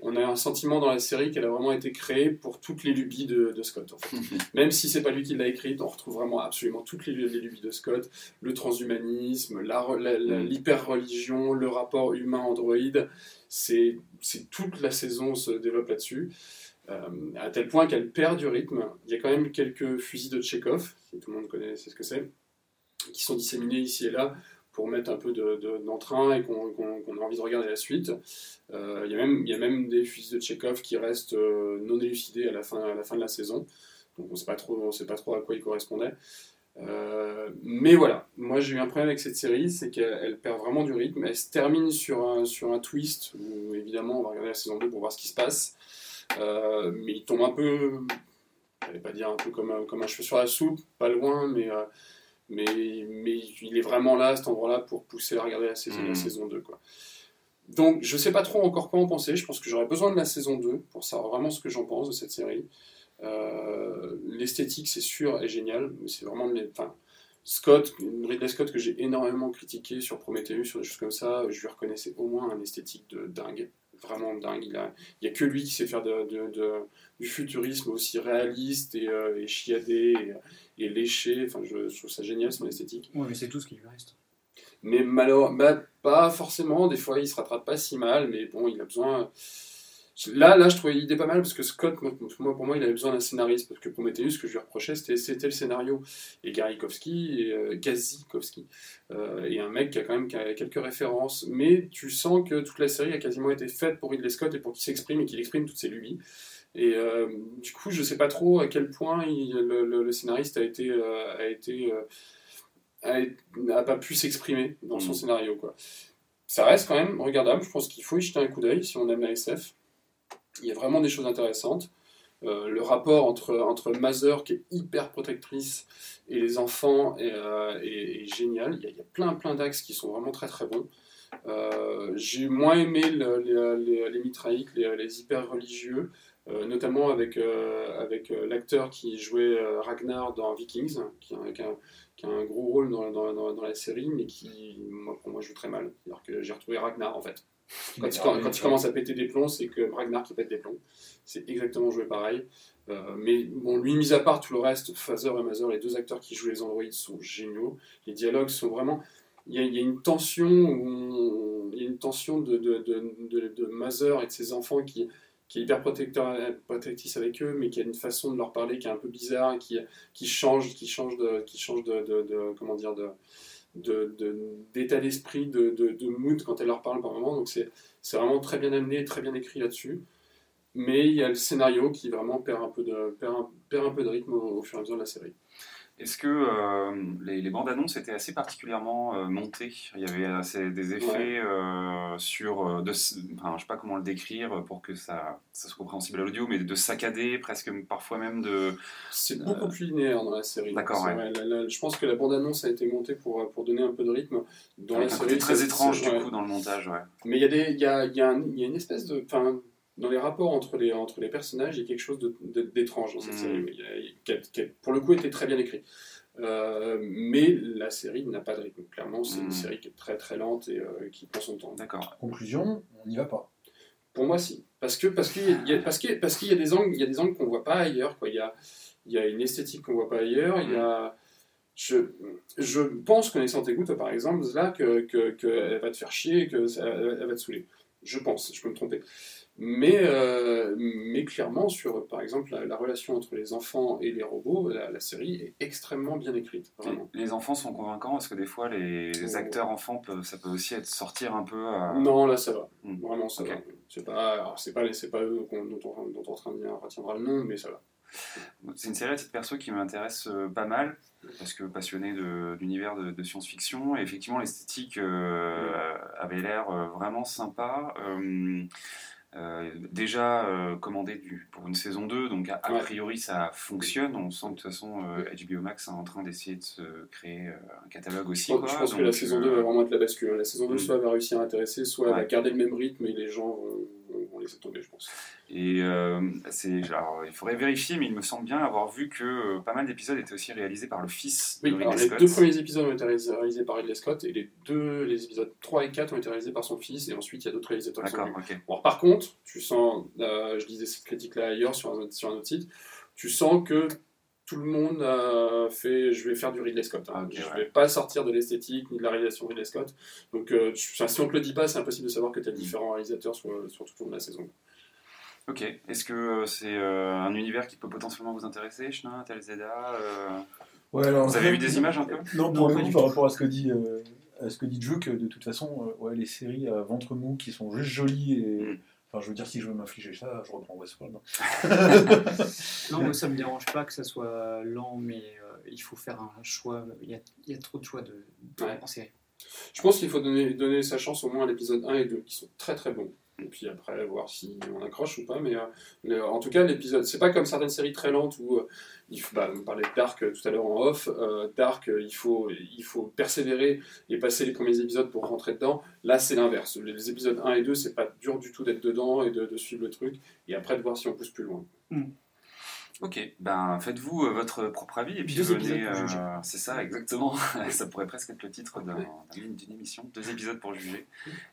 on a un sentiment dans la série qu'elle a vraiment été créée pour toutes les lubies de, de Scott. en fait. Même si c'est pas lui qui l'a écrite, on retrouve vraiment absolument toutes les, les lubies de Scott, le transhumanisme, Mm. l'hyper-religion, le rapport humain-androïde, c'est toute la saison se développe là-dessus. Euh, à tel point qu'elle perd du rythme. Il y a quand même quelques fusils de Tchekhov, si tout le monde connaît c'est ce que c'est, qui sont disséminés ici et là pour mettre un peu de- de- d'entrain et qu'on a envie de regarder la suite. Euh, il, y a même, des fusils de Tchekhov qui restent euh, non élucidés à la, fin, de la saison. Donc on ne sait pas trop, à quoi ils correspondaient. Mais voilà, moi j'ai eu un problème avec cette série, c'est qu'elle elle perd vraiment du rythme. Elle se termine sur un, sur un twist où évidemment on va regarder la saison 2 pour voir ce qui se passe. Euh, mais il tombe un peu, je vais pas dire un peu comme, un- comme un cheveu sur la soupe, pas loin, mais, euh, mais, mais il est vraiment là à cet endroit-là pour pousser à regarder la saison, la Mhm. saison 2. Quoi. Donc je sais pas trop encore quoi en penser, je pense que j'aurais besoin de la saison 2 pour savoir vraiment ce que j'en pense de cette série. Euh, L'esthétique, c'est sûr, est génial, mais c'est vraiment. de Enfin, Scott, Ridley Scott, que j'ai énormément critiqué sur Prometheus, sur des choses comme ça, je lui reconnaissais au moins un esthétique de dingue, vraiment dingue. Il n'y a, que lui qui sait faire de, de- de- du futurisme aussi réaliste et, euh, et chiadé et, et léché. Enfin, je, je trouve ça génial son esthétique. Ouais, mais c'est tout ce qui lui reste. Mais malheureusement, bah, pas forcément. Des fois, il se rattrape pas si mal, mais bon, il a besoin. Là, là, je trouvais l'idée pas mal parce que Scott, moi, pour moi, il avait besoin d'un scénariste parce que Prometheus, ce que je lui reprochais, c'était, le scénario. Et Gary Kowski, et euh, Gazikowski, euh, et un mec qui a quand même quelques références, mais tu sens que toute la série a quasiment été faite pour Ridley Scott et pour qu'il s'exprime et qu'il exprime toutes ses lubies. Et euh, du coup, je sais pas trop à quel point il- le, le- le scénariste a été, a été, n'a pas pu s'exprimer dans son Mm. scénario, quoi. Ça reste quand même regardable. Je pense qu'il faut y jeter un coup d'œil si on aime la SF. Il y a vraiment des choses intéressantes. Euh, le rapport entre, entre Mother, qui est hyper protectrice, et les enfants est, euh, génial. Il y, a, plein, plein d'axes qui sont vraiment très, très bons. Euh, J'ai moins aimé le- les, les, les mitraïques, les, hyper religieux, notamment avec, avec l'acteur qui jouait Ragnar dans Vikings, qui a, qui a- un gros rôle dans, dans, la série, mais qui, moi, pour moi, joue très mal. Que j'ai retrouvé Ragnar, en fait. Quand, il- quand, quand il commence à péter des plombs, c'est que Ragnar qui pète des plombs. C'est exactement joué pareil. Euh, mais bon, lui, mis à part tout le reste, Father et Mother, les deux acteurs qui jouent les androïdes sont géniaux. Les dialogues sont vraiment. Il y a, il y a une tension, où on- il y a une tension de, de, de, de, de Mother et de ses enfants qui, qui est hyper protecteur, protectrice avec eux, mais qui a une façon de leur parler qui est un peu bizarre, qui, qui change, qui change de, qui change de, de, de- comment dire, de, d'état d'esprit, de, mood quand elle leur parle par moment. Donc c'est, vraiment très bien amené, très bien écrit là-dessus. Mais il y a le scénario qui vraiment perd un peu de, rythme au fur et à mesure de la série. Est-ce que euh, les, les bandes annonces étaient assez particulièrement euh, montées? Il y avait assez des effets euh, sur, de, enfin, je sais pas comment le décrire pour que ça, ça soit compréhensible à l'audio, mais de saccader, presque parfois même de. C'est beaucoup plus linéaire dans la série. D'accord, ouais. je pense que la bande-annonce a été montée pour, pour donner un peu de rythme. Dans avec la un série, côté très étrange du coup dans le montage, ouais. Mais il y, y, a, y, a y a une espèce de. Dans les rapports entre les, entre les personnages, il y a quelque chose d'étrange dans cette Mm. série. Qui a- qui a, pour le coup, été très bien écrit. Euh, mais la série n'a pas de rythme. Clairement, c'est Mm. une série qui est très très lente et euh, qui prend son temps. D'accord. Conclusion, on n'y va pas. Pour moi, si. Parce que parce qu'il y, a- il y a- parce a- parce qu'il y a des angles, il y a des angles qu'on voit pas ailleurs. Quoi. Il y a il y a une esthétique qu'on voit pas ailleurs. Il y a je, je pense connaissant tes goûts, par exemple, là, que, que, que elle va te faire chier, que ça- elle va te saouler. Je pense, je peux me tromper. Mais, euh, mais clairement, sur par exemple la, la relation entre les enfants et les robots, la, la série est extrêmement bien écrite. Vraiment. Les enfants sont convaincants parce que des fois les, les Oh. acteurs enfants peuvent, ça peut aussi être sortir un peu. à- Non, là ça va. Mm. Vraiment ça va. C'est pas, c'est pas, pas eux dont on, dont on retiendra- retiendra le nom, mais ça va. C'est une série à titre perso qui m'intéresse euh, pas mal, parce que passionné de- d'univers de, de science-fiction, et effectivement l'esthétique euh, avait l'air euh, vraiment sympa. Euh, euh, déjà euh, commandé du, pour une saison 2, donc a, priori ça fonctionne. On sent que de toute façon euh, HBO Max est en train d'essayer de se créer euh, un catalogue aussi. Je quoi. pense que la saison 2 euh, va vraiment être la bascule. La saison 2 Mm. soit va réussir à intéresser, soit elle va garder le même rythme et les gens vont, vont- vont laisser tomber, je pense. Et euh, c'est, alors, il faudrait vérifier, mais il me semble bien avoir vu que euh, pas mal d'épisodes étaient aussi réalisés par le fils Oui, de alors Ridley les Scott. deux premiers épisodes ont été réalisés, par Ridley Scott et les deux, les épisodes 3 et 4 ont été réalisés par son fils et ensuite il y a d'autres réalisateurs qui sont D'accord. Bon, par contre, tu sens, euh, je disais cette critique-là ailleurs sur un, sur un autre site, tu sens que tout le monde a fait je vais faire du Ridley Scott. hein. Ah, je ouais. vais pas sortir de l'esthétique ni de la réalisation de Ridley Scott. Donc, euh, tu- si on te le dit pas, c'est impossible de savoir que tu as Mm. différents réalisateurs sur, sur tout au long de la saison. Ok. Est-ce que euh, c'est euh, un univers qui peut potentiellement vous intéresser, Chenin, Tel Zeda euh, Ouais, alors, Vous avez vu des images un peu? Non, Non, pour le coup, du par rapport à ce que dit, euh, à ce que dit Juke, de toute façon, euh, ouais, les séries à ventre mou qui sont juste jolies et. Mm. Enfin, je veux dire, si je veux m'infliger ça, je reprends Westworld. Non, moi, ça me dérange pas que ça soit lent, mais euh, il faut faire un choix. Il y a, il y a trop de choix de, Ouais. en série. Je pense qu'il faut donner, donner sa chance au moins à l'épisode 1 et 2, qui sont très très bons. Et puis après, voir si on accroche ou pas. Mais euh, en tout cas, l'épisode, c'est pas comme certaines séries très lentes où euh, bah, on parlait de Dark euh, tout à l'heure en off. Dark, il faut, persévérer et passer les premiers épisodes pour rentrer dedans. Là, c'est l'inverse. Les, épisodes 1 et 2, c'est pas dur du tout d'être dedans et de, de suivre le truc. Et après, de voir si on pousse plus loin. Ok, ben faites-vous euh, votre propre avis et puis Deux venez. euh, c'est ça, exactement. ça pourrait presque être le titre d'un- d'un- d'une émission. Deux épisodes pour juger.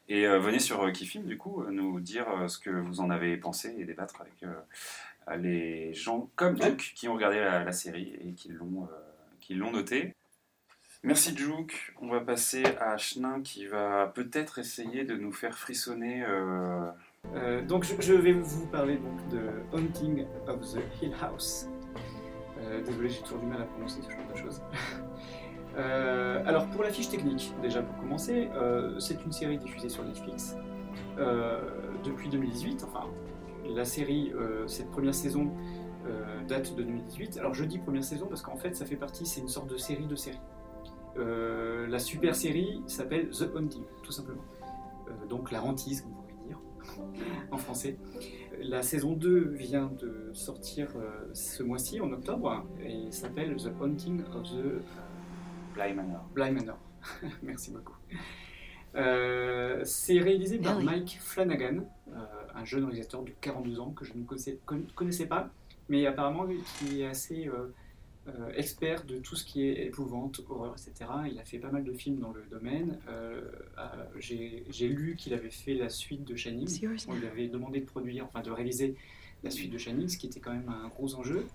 Et euh, venez sur euh, Kifim, du coup, nous dire ce que vous en avez pensé et débattre avec les gens comme Ouais. Duke qui ont regardé la, la série et qui l'ont qui l'ont noté. Merci Juke. On va passer à Chenin qui va peut-être essayer de nous faire frissonner. Euh, donc je, vais vous parler donc de Haunting of the Hill House. Euh, désolé, j'ai toujours du mal à prononcer ce genre de choses. Euh, alors pour la fiche technique, déjà pour commencer, euh, c'est une série diffusée sur Netflix depuis 2018. Enfin, la série, cette première saison, date de 2018. Alors je dis première saison parce qu'en fait, ça fait partie, c'est une sorte de série de séries. La super série s'appelle The Haunting, tout simplement. Donc la hantise, comme en français. La saison 2 vient de sortir euh, ce mois-ci, en octobre, et s'appelle The Haunting of the euh, Bly Manor. Bly Manor. Merci beaucoup. Euh, c'est réalisé par Ah oui. Mike Flanagan, euh, un jeune réalisateur de 42 ans que je ne connaissais, con- connaissais pas, mais apparemment qui est assez euh, euh, expert de tout ce qui est épouvante, horreur, etc. Il a fait pas mal de films dans le domaine. Euh, euh, J'ai lu qu'il avait fait la suite de Shining. On lui avait demandé de produire, enfin de réaliser la suite de Shining, ce qui était quand même un gros enjeu.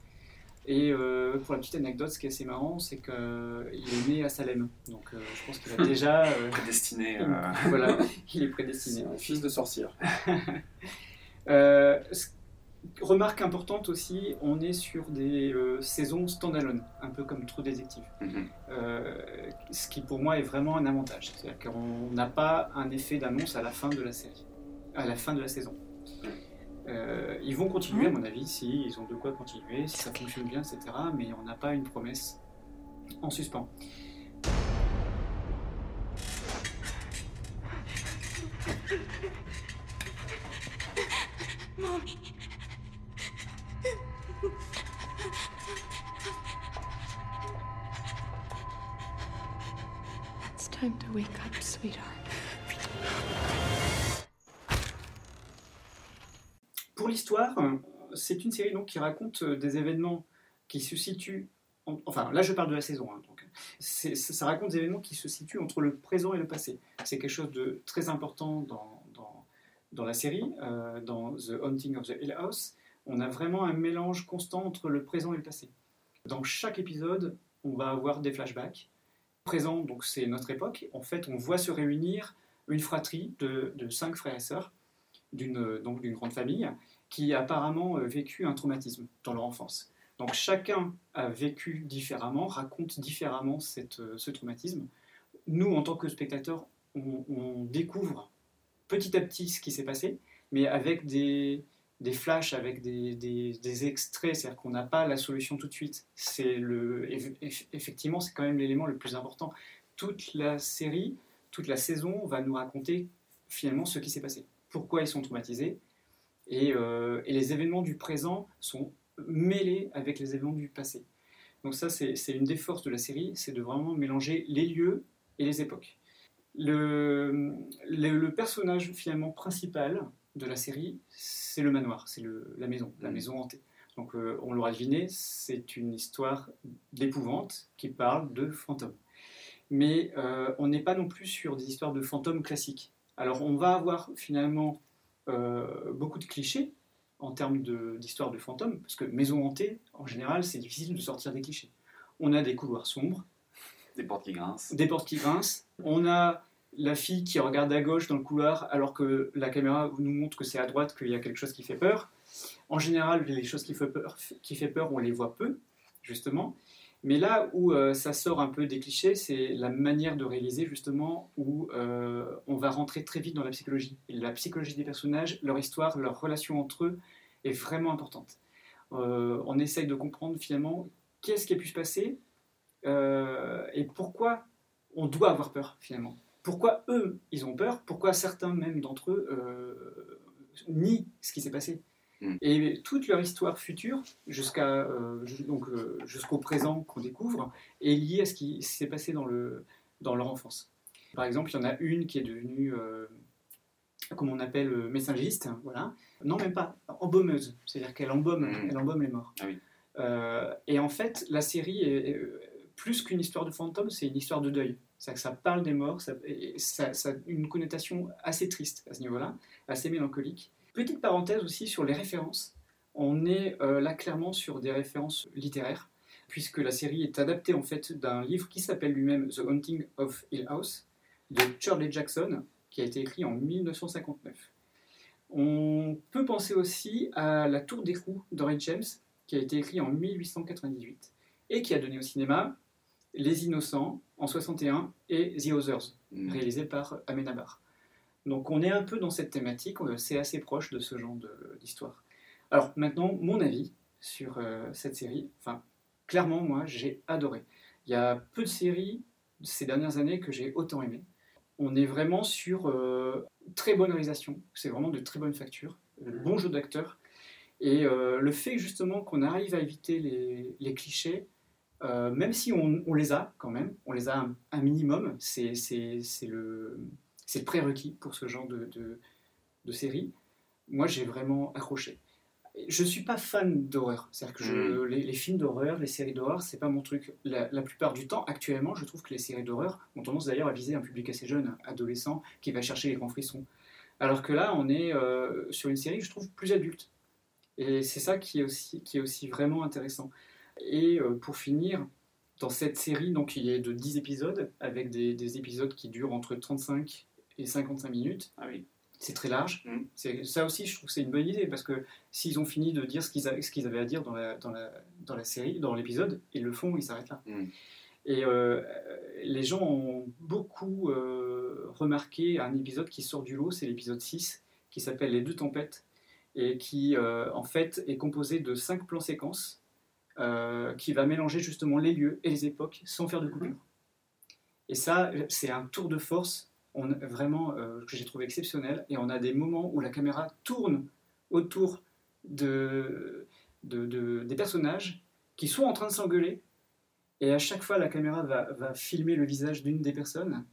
Et euh, pour la petite anecdote, ce qui est assez marrant, c'est qu'il est né à Salem. Donc euh, je pense qu'il a déjà. euh, Prédestiné. euh, voilà, il est prédestiné. Un fils de sorcière. Euh, ce- remarque importante aussi, on est sur des euh, saisons standalone, un peu comme True Detective. Euh, ce qui pour moi est vraiment un avantage. C'est-à-dire qu'on n'a pas un effet d'annonce à la fin de la série, à la fin de la saison. Euh, ils vont continuer, à mon avis, si ils ont de quoi continuer, si ça fonctionne bien, etc. Mais on n'a pas une promesse en suspens. It's sweetheart. Pour l'histoire, c'est une série donc, qui raconte euh, des événements qui se situent. en- enfin, là, je parle de la saison. hein, donc, ça, raconte des événements qui se situent entre le présent et le passé. C'est quelque chose de très important dans, dans, dans la série, euh, dans The Haunting of the Hill House. On a vraiment un mélange constant entre le présent et le passé. Dans chaque épisode, on va avoir des flashbacks. Présent, donc c'est notre époque. En fait, on voit se réunir une fratrie de, de cinq frères et sœurs d'une donc d'une grande famille qui a apparemment euh, vécu un traumatisme dans leur enfance. Donc chacun a vécu différemment, raconte différemment cette, euh, ce traumatisme. Nous, en tant que spectateurs, on, on découvre petit à petit ce qui s'est passé, mais avec des, des flashs, avec des, des- extraits, c'est-à-dire qu'on n'a pas la solution tout de suite. C'est le, eff- eff- effectivement, c'est quand même l'élément le plus important. Toute la série, toute la saison va nous raconter finalement ce qui s'est passé pourquoi ils sont traumatisés. Et, euh, les événements du présent sont mêlés avec les événements du passé. Donc ça, c'est une des forces de la série, c'est de vraiment mélanger les lieux et les époques. Le, le personnage finalement principal de la série, c'est le manoir, c'est la maison, la maison hantée. Donc euh, on l'aura deviné, c'est une histoire d'épouvante qui parle de fantômes. Mais euh, on n'est pas non plus sur des histoires de fantômes classiques. Alors on va avoir finalement euh, beaucoup de clichés en termes de- d'histoire de, fantômes, parce que maison hantée, en général, c'est difficile de sortir des clichés. On a des couloirs sombres, Des portes qui grincent. des portes qui grincent, on a la fille qui regarde à gauche dans le couloir alors que la caméra nous montre que c'est à droite qu'il y a quelque chose qui fait peur. En général, les choses qui font peur, qui fait peur on les voit peu, justement. Mais là où euh, ça sort un peu des clichés, c'est la manière de réaliser, justement, où euh, on va rentrer très vite dans la psychologie. La psychologie des personnages, leur histoire, leur relation entre eux est vraiment importante. Euh, on essaye de comprendre finalement qu'est-ce qui a pu se passer et pourquoi on doit avoir peur, finalement. Pourquoi eux, ils ont peur Pourquoi certains, même d'entre eux, euh, nient ce qui s'est passé Mm. Et toute leur histoire future, jusqu'à euh, donc euh, jusqu'au présent qu'on découvre, est liée à ce qui s'est passé dans, le, dans leur enfance. Par exemple, il y en a une qui est devenue, comme on appelle, messagiste, voilà. Non, même pas, embaumeuse. C'est-à-dire qu'elle embaume, Mm. elle embaume les morts. Ah oui. Euh, et en fait, la série est, est, plus qu'une histoire de fantôme, c'est une histoire de deuil. C'est-à-dire que ça parle des morts, ça, a une connotation assez triste à ce niveau-là, assez mélancolique. Petite parenthèse aussi sur les références. On est euh, là clairement sur des références littéraires, puisque la série est adaptée en fait d'un livre qui s'appelle lui-même The Haunting of Hill House de Shirley Jackson, qui a été écrit en 1959. On peut penser aussi à La Tour d'écrou d'Henry James, qui a été écrit en 1898 et qui a donné au cinéma Les Innocents en 61 et The Others, Mm. réalisé par Amenabar. Donc on est un peu dans cette thématique, c'est assez proche de ce genre de- d'histoire. Alors maintenant, mon avis sur euh, cette série, enfin, clairement, moi, j'ai adoré. Il y a peu de séries ces dernières années que j'ai autant aimé. On est vraiment sur euh, très bonne réalisation, c'est vraiment de très bonnes factures, euh, bon jeu d'acteurs. Et euh, le fait justement qu'on arrive à éviter les, les clichés, euh, même si on, on les a quand même, on les a un, un minimum, c'est le, prérequis pour ce genre de, de, de série. Moi, j'ai vraiment accroché. Je suis pas fan d'horreur, c'est-à-dire que je- les, les films d'horreur, les séries d'horreur, c'est pas mon truc. La, la plupart du temps, actuellement, je trouve que les séries d'horreur ont tendance d'ailleurs à viser un public assez jeune, adolescent, qui va chercher les grands frissons. Alors que là, on est euh, sur une série, je trouve, plus adulte. Et c'est ça qui est, aussi, qui est aussi vraiment intéressant. Et euh, pour finir, dans cette série, donc il est de 10 épisodes, avec des, des épisodes qui durent entre 35 et 55 minutes. Ah oui. C'est très large. Mm. Ça aussi, je trouve que c'est une bonne idée, parce que s'ils ont fini de dire ce qu'ils avaient à dire dans la, dans la, dans la série, dans l'épisode, ils le font, ils s'arrêtent là. Mm. Et euh, les gens ont beaucoup euh, remarqué un épisode qui sort du lot, c'est l'épisode 6, qui s'appelle Les deux tempêtes, et qui euh, en fait est composé de cinq plans séquences, euh, qui va mélanger justement les lieux et les époques sans faire de coupure. Et ça, c'est un tour de force on, vraiment euh, que j'ai trouvé exceptionnel. Et on a des moments où la caméra tourne autour de, de- de- des personnages qui sont en train de s'engueuler. Et à chaque fois, la caméra va, va filmer le visage d'une des personnes.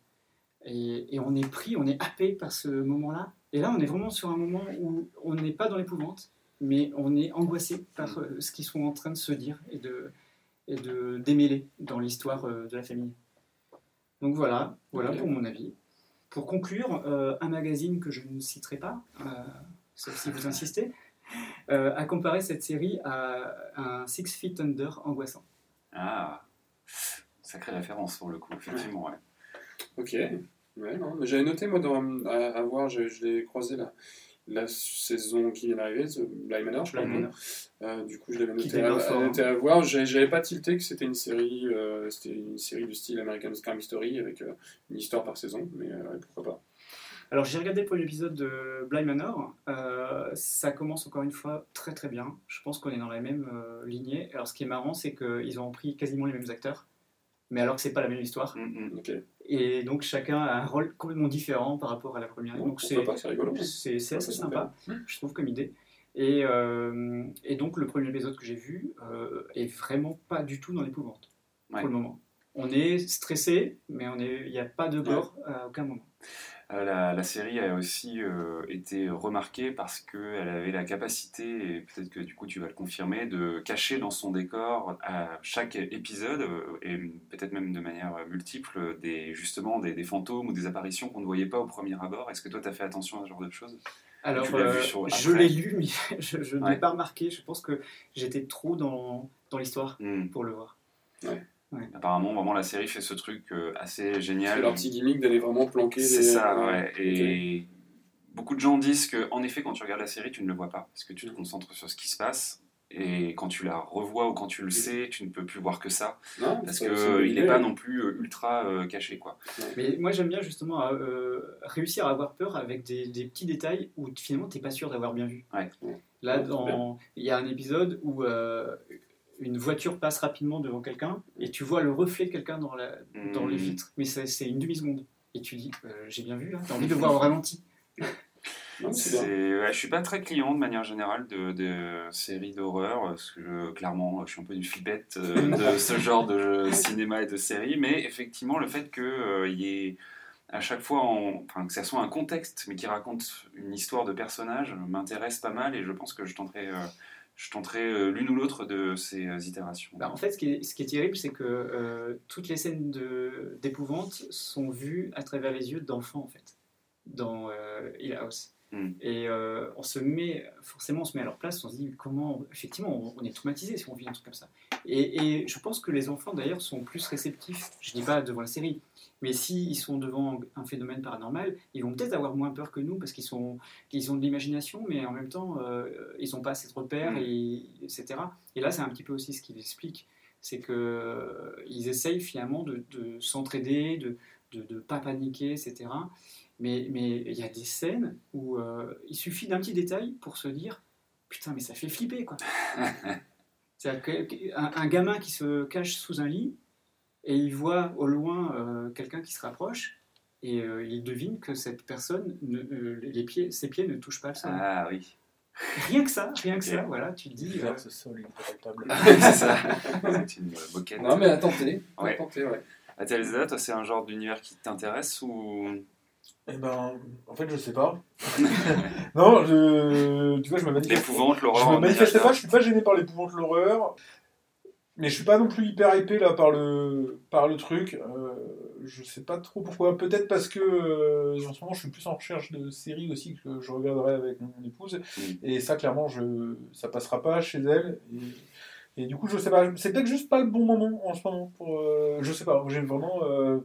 Et, et on est pris, on est happé par ce moment-là. Et là, on est vraiment sur un moment où on n'est pas dans l'épouvante, mais on est angoissé par euh, ce qu'ils sont en train de se dire et de, et de démêler dans l'histoire euh, de la famille. Donc voilà, voilà pour mon avis. Pour conclure, euh, un magazine que je ne citerai pas, euh, sauf si vous insistez, euh, a comparé cette série à un Six Feet Under angoissant. Ah, sacrée référence pour le coup, effectivement. Ouais. Ok. Ouais, non, mais j'avais noté, moi, dans, à, à voir, je, je l'ai croisé la, la saison qui vient d'arriver, Bly Manor, je Manor. Euh, du coup, je l'avais noté, hein. noté à voir. J'avais pas tilté que c'était une série, euh, c'était une série du style American Crime Story avec euh, une histoire par saison, mais pourquoi pas. Alors j'ai regardé le premier épisode de Bly Manor. Ça commence encore une fois très très bien. Je pense qu'on est dans la même lignée. Alors ce qui est marrant, c'est qu'ils ont pris quasiment les mêmes acteurs, mais alors que c'est pas la même histoire. Mm, mm. Et donc chacun a un rôle complètement différent par rapport à la première. Bon, donc c'est c'est rigolo. c'est c'est assez Ouais, sympa, je trouve comme idée. Et, euh, et donc le premier épisode que j'ai vu euh, est vraiment pas du tout dans l'épouvante Ouais. pour le moment. On est stressé, mais on est- il n'y a pas de gore à aucun moment. Euh, la, la série a aussi euh, été remarquée parce qu'elle avait la capacité, et peut-être que du coup tu vas le confirmer, de cacher dans son décor à chaque épisode, euh, et peut-être même de manière multiple, des, justement des, des fantômes ou des apparitions qu'on ne voyait pas au premier abord. Est-ce que toi tu as fait attention à ce genre de choses? Alors, euh, sur- je l'ai lu, mais je, je ne Ouais. l'ai pas remarqué. Je pense que j'étais trop dans, dans l'histoire Hmm. pour le voir. Apparemment, vraiment, la série fait ce truc euh, assez C'est génial. leur petit gimmick d'aller vraiment planquer. C'est les- ça, euh, ouais. Et beaucoup de gens disent que, en effet, quand tu regardes la série, tu ne le vois pas, parce que tu te concentres sur ce qui se passe. Et quand tu la revois ou quand tu le sais, tu ne peux plus voir que ça, Non, parce c'est- que c'est une bonne il idée, n'est pas non plus euh, ultra euh, caché, quoi. Mais moi, j'aime bien justement euh, réussir à avoir peur avec des, des petits détails où finalement, tu n'es pas sûr d'avoir bien vu. Ouais. Là, c'est dans- il y a un épisode où euh, une voiture passe rapidement devant quelqu'un et tu vois le reflet de quelqu'un dans, la, dans les Hmm. vitres, mais c'est c'est une demi-seconde. Et tu dis, euh, j'ai bien vu là, t'as envie de voir au ralenti. Non, ouais, je suis pas très client de manière générale de, de séries d'horreur, parce que je- clairement, je suis un peu une flippette euh, de ce genre de cinéma et de séries, mais effectivement, le fait qu'il y ait à chaque fois, en- enfin, que ça soit un contexte, mais qui raconte une histoire de personnage, m'intéresse pas mal, et je pense que je tenterai, euh, je tenterai euh, l'une ou l'autre de ces euh, itérations. Bah, en fait, ce qui est, terrible, c'est que euh, toutes les scènes d'épouvante sont vues à travers les yeux d'enfants, en fait, dans euh, Hill House. Mm. Et euh, on se met, forcément, on se met à leur place, on se dit comment, effectivement, on, on est traumatisé si on vit un truc comme ça. Et, et je pense que les enfants, d'ailleurs, sont plus réceptifs, je dis pas devant la série, mais s'ils sont devant un phénomène paranormal, ils vont peut-être avoir moins peur que nous parce qu'ils sont, qu'ils ont de l'imagination, mais en même temps, euh, ils n'ont pas assez de repères, Mm. et, etc. Et là, c'est un petit peu aussi ce qu'il explique, c'est qu'ils essayent finalement de, de s'entraider, de ne pas paniquer, etc. Mais mais il y a des scènes où euh, il suffit d'un petit détail pour se dire putain, mais ça fait flipper, quoi. C'est-à-dire un, un gamin qui se cache sous un lit et il voit au loin euh, quelqu'un qui se rapproche et euh, il devine que cette personne, ne- euh, les pieds, ses pieds ne touchent pas le sol. Ah oui. Rien que ça, rien que ça, voilà, tu te dis. euh, Faire ce sol, il est table. c'est ça. C'est une moquette. Non, mais à tenter. À Ouais. tenter, ouais. Toi, c'est un genre d'univers qui t'intéresse ou. Eh ben, en fait, je sais pas. non, je... tu vois, je me manifeste. L'épouvante, l'horreur. Je me manifeste pas, je suis pas gêné par l'épouvante, l'horreur. Mais je suis pas non plus hyper hypé là par le, par le truc. Euh, je sais pas trop pourquoi. Peut-être parce que euh, en ce moment je suis plus en recherche de séries aussi que je regarderai avec mon épouse. Mm. Et ça, clairement, je, ça passera pas chez elle. Et, et du coup, je sais pas. C'est peut-être juste pas le bon moment en ce moment. Pour, euh, je sais pas. J'ai vraiment. euh,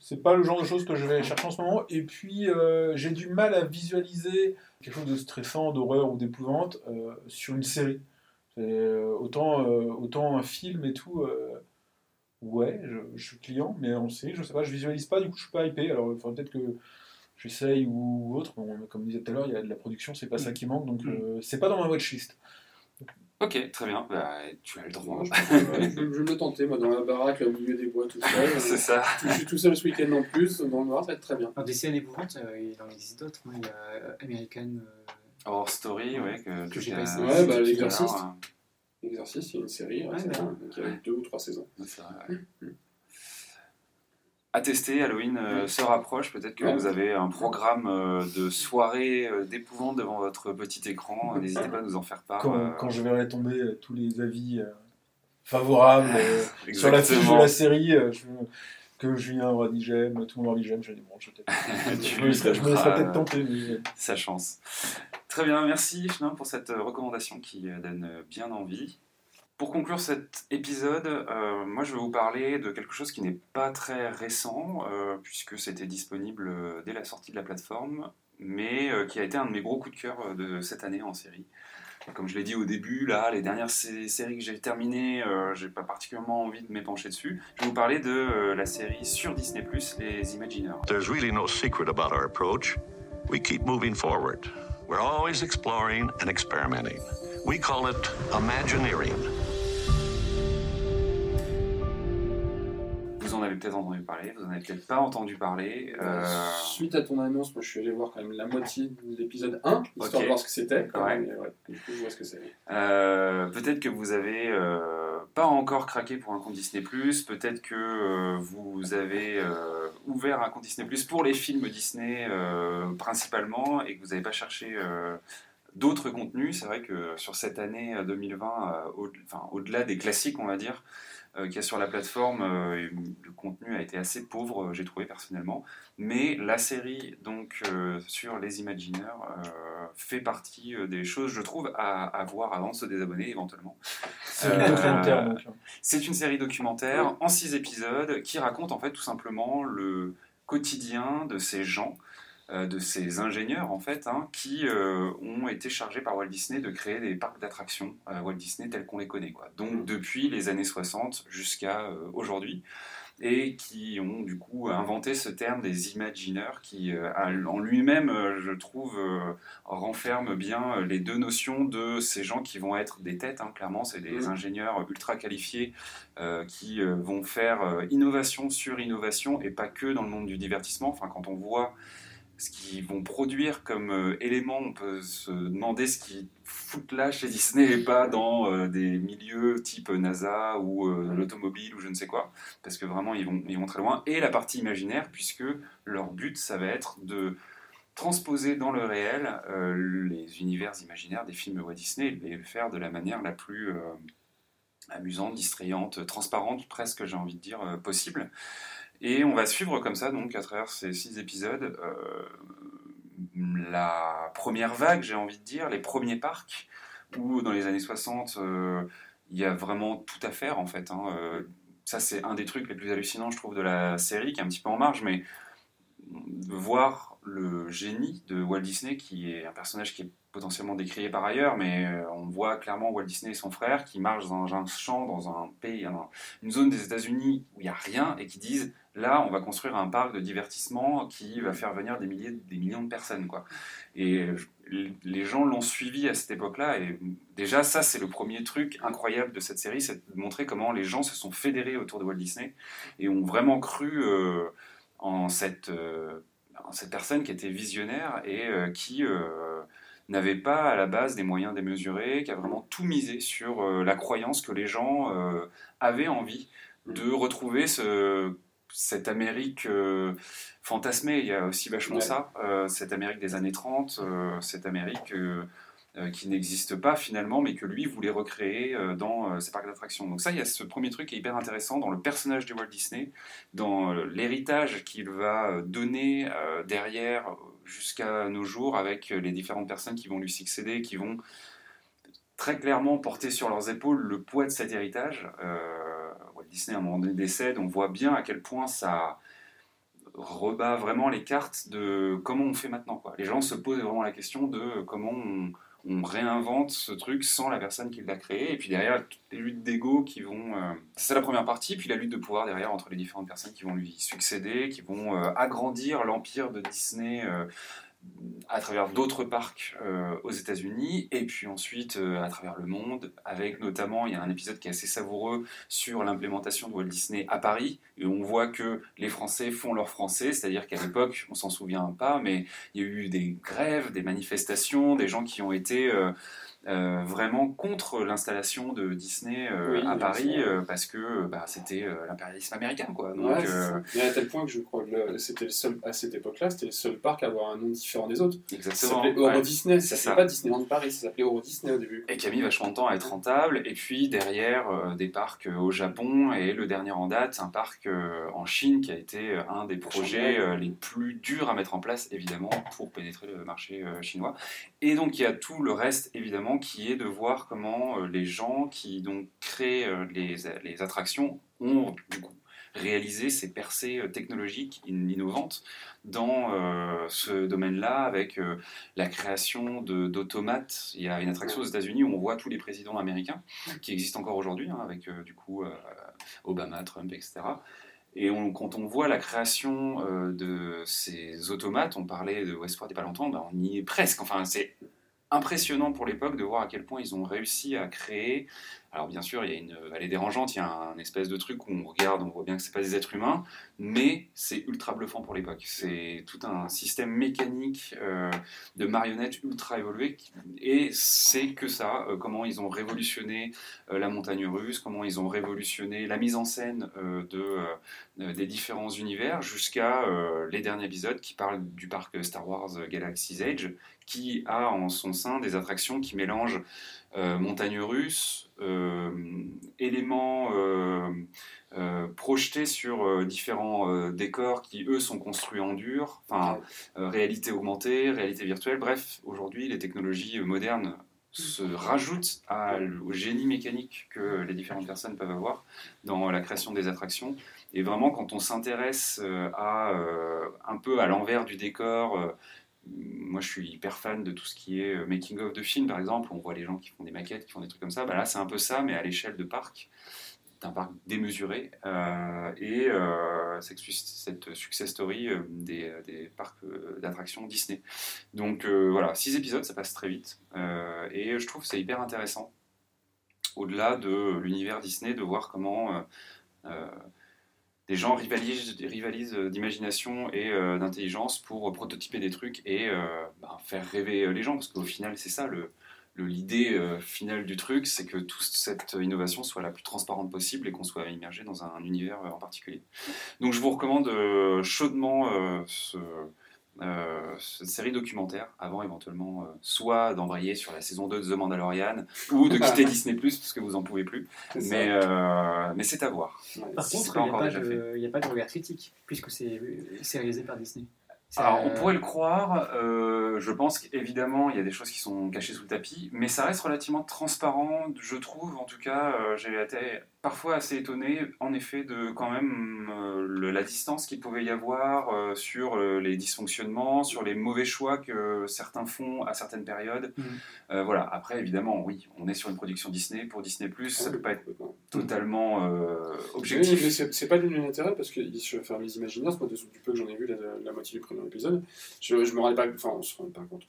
c'est pas le genre de choses que je vais chercher en ce moment. Et puis, euh, j'ai du mal à visualiser quelque chose de stressant, d'horreur ou d'épouvante sur une série. Autant, autant un film et tout, ouais, je, je suis client, mais en série, je sais pas, je visualise pas, du coup je suis pas hypé. Alors il faudrait peut-être que j'essaye ou autre. Bon, comme je disais tout à l'heure, il y a de la production, c'est pas ça qui manque, donc euh, c'est pas dans ma watchlist. Ok, très bien. Bah, tu as le droit. Ouais, je, ouais, vais me le tenter, moi, dans la baraque, là, au milieu des bois, tout seul. c'est ça. Je suis tout seul ce week-end en plus, dans le noir, ça va être très bien. Alors, des séries d'épouvante, euh, il en existe d'autres. hein. Il y a euh, American. euh, Horror Story, ouais, que, Que j'ai pas essayé. Ouais, bah, l'exorciste. l'heure, L'exercice, il y a une série, Ouais, récemment, d'accord. donc il y a deux ou trois saisons. euh, c'est vrai, ouais. À tester, Halloween euh, se rapproche. Peut-être que Ouais. vous avez un programme euh, de soirée euh, d'épouvante devant votre petit écran. N'hésitez pas à nous en faire part. Quand, quand je verrai tomber tous les avis favorables sur la fiche de la série, je- que Julien aura dit j'aime, tout le monde aura dit j'aime, je vais dire bon, je, vais peut-être- Tu je me laisserai, je me laisserai donneras, peut-être tenter. Mais... sa chance. Très bien, merci Chenin pour cette recommandation qui donne bien envie. Pour conclure cet épisode, euh, moi je vais vous parler de quelque chose qui n'est pas très récent, euh, puisque c'était disponible euh, dès la sortie de la plateforme, mais qui a été un de mes gros coups de cœur de cette année en série. Comme je l'ai dit au début, là, les dernières sé- séries que j'ai terminées, j'ai pas particulièrement envie de m'épancher dessus. Je vais vous parler de la série sur Disney+, Les Imagineurs. There's really no secret about our approach. We keep moving forward. We're always exploring and experimenting. We call it Imagineering. Avez peut-être entendu parler, vous en avez peut-être pas entendu parler. euh, Suite à ton annonce, moi je suis allé voir quand même la moitié de l'épisode 1, histoire de voir ce que c'était. Ouais. même, et ouais, du coup, je vois ce que c'est. Euh, peut-être que vous avez euh, pas encore craqué pour un compte Disney+, peut-être que euh, vous avez euh, ouvert un compte Disney+, pour les films Disney euh, principalement, et que vous n'avez pas cherché euh, d'autres contenus. C'est vrai que sur cette année euh, 2020, euh, au- enfin, au-delà des classiques, on va dire, euh, qu'il y a sur la plateforme, euh, le contenu a été assez pauvre, euh, j'ai trouvé personnellement. Mais la série donc euh, sur les Imagineurs fait partie des choses, je trouve, à, à voir avant de se désabonner éventuellement. C'est un documentaire, donc. C'est une série documentaire en six épisodes qui raconte en fait tout simplement le quotidien de ces gens, de ces ingénieurs en fait, hein, qui euh, ont été chargés par Walt Disney de créer des parcs d'attractions euh, Walt Disney tels qu'on les connaît. Quoi. Donc depuis les années 60 jusqu'à euh, aujourd'hui et qui ont du coup inventé ce terme des imagineurs qui euh, en lui-même, euh, je trouve, euh, renferme bien euh, les deux notions de ces gens qui vont être des têtes, hein, clairement, c'est des Mhm. ingénieurs ultra qualifiés euh, qui euh, vont faire euh, innovation sur innovation et pas que dans le monde du divertissement. Enfin, quand on voit ce qu'ils vont produire comme euh, élément, on peut se demander ce qu'ils foutent là chez Disney et pas dans euh, des milieux type NASA ou euh, l'automobile ou je ne sais quoi, parce que vraiment ils vont, ils vont très loin. Et la partie imaginaire, puisque leur but, ça va être de transposer dans le réel euh, les univers imaginaires des films Walt Disney et les faire de la manière la plus amusante, distrayante, transparente, presque, j'ai envie de dire, possible. Et on va suivre comme ça, donc, à travers ces six épisodes, euh, la première vague, j'ai envie de dire, les premiers parcs, où dans les années 60, euh, il y a vraiment tout à faire, en fait. hein. Euh, ça, c'est un des trucs les plus hallucinants, je trouve, de la série, qui est un petit peu en marge, mais voir le génie de Walt Disney, qui est un personnage qui est potentiellement décrié par ailleurs, mais on voit clairement Walt Disney et son frère qui marchent dans un champ, dans un pays, un- une zone des États-Unis où il n'y a rien, et qui disent Là, on va construire un parc de divertissement qui va faire venir des milliers, des millions de personnes, quoi. Et les gens l'ont suivi à cette époque-là. Et déjà, ça, c'est le premier truc incroyable de cette série, c'est de montrer comment les gens se sont fédérés autour de Walt Disney et ont vraiment cru euh, en cette, euh, en cette personne qui était visionnaire et euh, qui n'avait pas à la base des moyens démesurés, qui a vraiment tout misé sur la croyance que les gens avaient envie de retrouver ce, cette Amérique euh, fantasmée. Il y a aussi vachement Ouais. ça, euh, cette Amérique des années 30, euh, cette Amérique qui n'existe pas finalement, mais que lui voulait recréer dans ses parcs d'attractions. Donc ça, il y a ce premier truc qui est hyper intéressant dans le personnage de Walt Disney, dans l'héritage qu'il va donner derrière jusqu'à nos jours avec les différentes personnes qui vont lui succéder, qui vont très clairement porter sur leurs épaules le poids de cet héritage. Euh, Disney, à un moment donné, décède, on voit bien à quel point ça rebat vraiment les cartes de comment on fait maintenant. Les gens se posent vraiment la question de comment on, on réinvente ce truc sans la personne qui l'a créé. Et puis derrière, toutes les luttes d'ego qui vont... euh, c'est la première partie, puis la lutte de pouvoir derrière entre les différentes personnes qui vont lui succéder, qui vont euh, agrandir l'empire de Disney euh, à travers d'autres parcs euh, aux États-Unis, et puis ensuite euh, à travers le monde, avec notamment, il y a un épisode qui est assez savoureux sur l'implémentation de Walt Disney à Paris, et on voit que les Français font leur français, c'est-à-dire qu'à l'époque, on s'en souvient pas, mais il y a eu des grèves, des manifestations, des gens qui ont été euh, euh, vraiment contre l'installation de Disney euh, Oui, à Paris, euh, parce que bah, c'était l'impérialisme américain, quoi. Donc, Ouais, ça. À tel point que je crois que c'était le seul, à cette époque-là, c'était le seul parc à avoir un nom différent des autres. Ça exactement. s'appelait Euro ouais. Disney, ça ça. s'appelait pas Disneyland Paris, ça s'appelait Euro Disney au début. et qui a mis vachement de temps à être rentable. Et puis derrière, des parcs au Japon et le dernier en date, un parc en Chine qui a été un des projets les plus durs à mettre en place, évidemment, pour pénétrer le marché chinois. Et donc il y a tout le reste, évidemment, qui est de voir comment euh, les gens qui donc créent euh, les, attractions ont du coup réalisé ces percées euh, technologiques in- innovantes dans ce domaine-là avec la création d'automates. Il y a une attraction aux États-Unis où on voit tous les présidents américains, qui existent encore aujourd'hui, hein, avec du coup Obama, Trump, etc. Et quand on voit la création de ces automates, on parlait de Westport il n'y a pas longtemps, ben, on y est presque. Enfin, c'est impressionnant pour l'époque de voir à quel point ils ont réussi à créer. Alors bien sûr, il y a une vallée dérangeante, il y a un espèce de truc où on regarde, on voit bien que c'est pas des êtres humains, mais c'est ultra bluffant pour l'époque. C'est tout un système mécanique euh, de marionnettes ultra évolué, et c'est que ça, euh, comment ils ont révolutionné euh, la montagne russe, comment ils ont révolutionné la mise en scène de, des différents univers, jusqu'à les derniers épisodes qui parlent du parc Star Wars Galaxy's Edge, qui a en son sein des attractions qui mélangent montagne russe, éléments euh, euh, projetés sur euh, différents euh, décors qui, eux, sont construits en dur, enfin, euh, réalité augmentée, réalité virtuelle, bref, aujourd'hui, les technologies euh, modernes se rajoutent au génie mécanique que les différentes personnes peuvent avoir dans la création des attractions. Et vraiment, quand on s'intéresse euh, à euh, un peu à l'envers du décor, euh, moi je suis hyper fan de tout ce qui est euh, making of de films par exemple, on voit les gens qui font des maquettes, qui font des trucs comme ça, bah là c'est un peu ça mais à l'échelle de parc, d'un parc démesuré. Euh, et euh, cette success story des, des parcs d'attractions Disney. Donc voilà, six épisodes, ça passe très vite. Et je trouve c'est hyper intéressant au-delà de l'univers Disney de voir comment des gens rivalisent, rivalisent d'imagination et euh, d'intelligence pour prototyper des trucs et euh, bah, faire rêver euh, les gens, parce qu'au final, c'est ça le l'idée euh, finale du truc, c'est que toute cette innovation soit la plus transparente possible et qu'on soit immergé dans un univers euh, en particulier. Donc je vous recommande euh, chaudement euh, ce, euh, cette série documentaire avant éventuellement euh, soit d'embrayer sur la saison 2 de The Mandalorian ou de quitter Disney Plus parce que vous en pouvez plus. Mais, euh, mais c'est à voir. Ouais. Par contre, il n'y a, pas de- il y a pas de regard critique, puisque c'est c'est réalisé par Disney. Alors, on euh, pourrait le croire, euh, je pense qu'évidemment, il y a des choses qui sont cachées sous le tapis, mais ça reste relativement transparent, je trouve. En tout cas, euh, j'ai été parfois assez étonné, en effet, de quand même euh, le- la distance qu'il pouvait y avoir euh, sur euh, les dysfonctionnements, sur les mauvais choix que certains font à certaines périodes. Euh, voilà, après, évidemment, oui, on est sur une production Disney pour Disney, ça Ouais, peut pas être totalement euh, Oui, mais objectif. c'est pas l'unilatéral parce que je enfin, les Imagineers, moi, de- du peu que j'en ai vu la, la moitié du premier épisode, je, je me rendais pas, enfin, on se rend pas compte.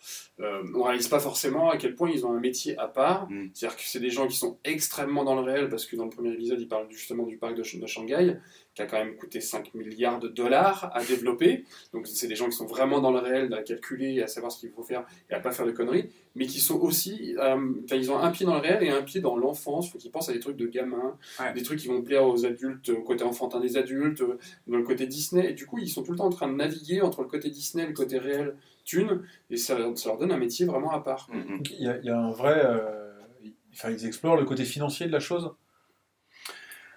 On réalise pas forcément à quel point ils ont un métier à part. Mm. C'est-à-dire que c'est des gens qui sont extrêmement dans le réel parce que dans le premier épisode, ils parlent justement du parc de, Sh- de Shanghai qui a quand même coûté 5 milliards de dollars à développer. Donc c'est des gens qui sont vraiment dans le réel, à calculer, à savoir ce qu'il faut faire et à pas faire de conneries, mais qui sont aussi, euh, enfin, ils ont un pied dans le réel et un pied dans l'enfance. Faut qu'ils pensent à des trucs de gamins, Ouais. des trucs qui vont plaire aux adultes, au côté enfantin des adultes, euh, dans le côté Disney. Et du coup, ils sont tout le temps en train de naviguer entre le côté Disney et le côté réel, thune, et ça, leur- ça leur donne un métier vraiment à part. Mm, mm. Il y, a, il y a un vrai. euh, Enfin, ils explorent le côté financier de la chose.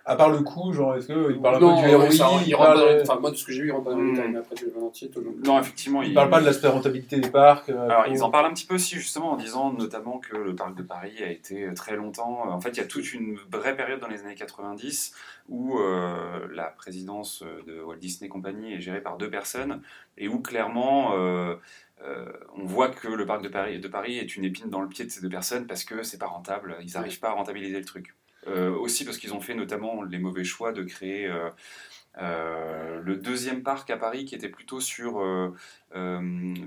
À part le coût, genre, est-ce qu'ils parlent un non, peu du dans les- enfin, moi, de ce que j'ai vu, ils rentrent pas dans mais après, le entier, tout le monde. Non, effectivement, ils il- parlent pas de l'aspect rentabilité des parcs. euh, Alors, ils en parlent un petit peu aussi, justement, en disant notamment que le parc de Paris a été très longtemps. En fait, il y a toute une vraie période dans les années 90 où euh, la présidence de Walt Disney Company est gérée par deux personnes et où clairement. euh, euh, on voit que le parc de Paris, de Paris est une épine dans le pied de ces deux personnes parce que c'est pas rentable, ils n'arrivent pas à rentabiliser le truc. Euh, aussi parce qu'ils ont fait notamment les mauvais choix de créer euh, euh, le deuxième parc à Paris qui était plutôt sur euh, euh,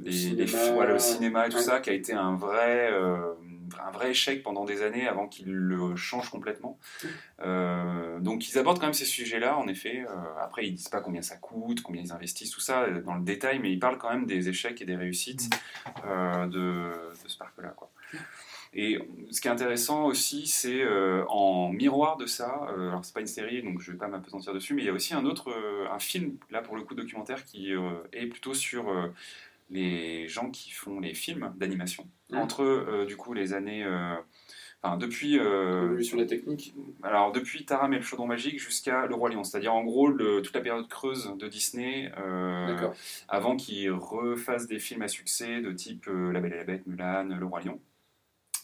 les, les- cinéma. voilà, le cinéma et tout Ouais. ça, qui a été un vrai, un vrai échec pendant des années avant qu'ils le changent complètement. Donc ils abordent quand même ces sujets-là, en effet. Après, ils disent pas combien ça coûte, combien ils investissent, tout ça dans le détail, mais ils parlent quand même des échecs et des réussites de, de ce parc-là. quoi. Et ce qui est intéressant aussi, c'est euh, en miroir de ça, euh, alors c'est pas une série, donc je vais pas m'apesantir dessus, mais il y a aussi un autre, euh, un film, là pour le coup documentaire, qui euh, est plutôt sur les gens qui font les films d'animation, Mhm. entre du coup les années... Enfin, depuis, L'évolution de la technique. alors depuis Taram et le chaudron magique jusqu'à Le Roi Lion, c'est-à-dire en gros le- toute la période creuse de Disney, D'accord. avant qu'ils refassent des films à succès de type La Belle et la Bête, Mulan, Le Roi Lion.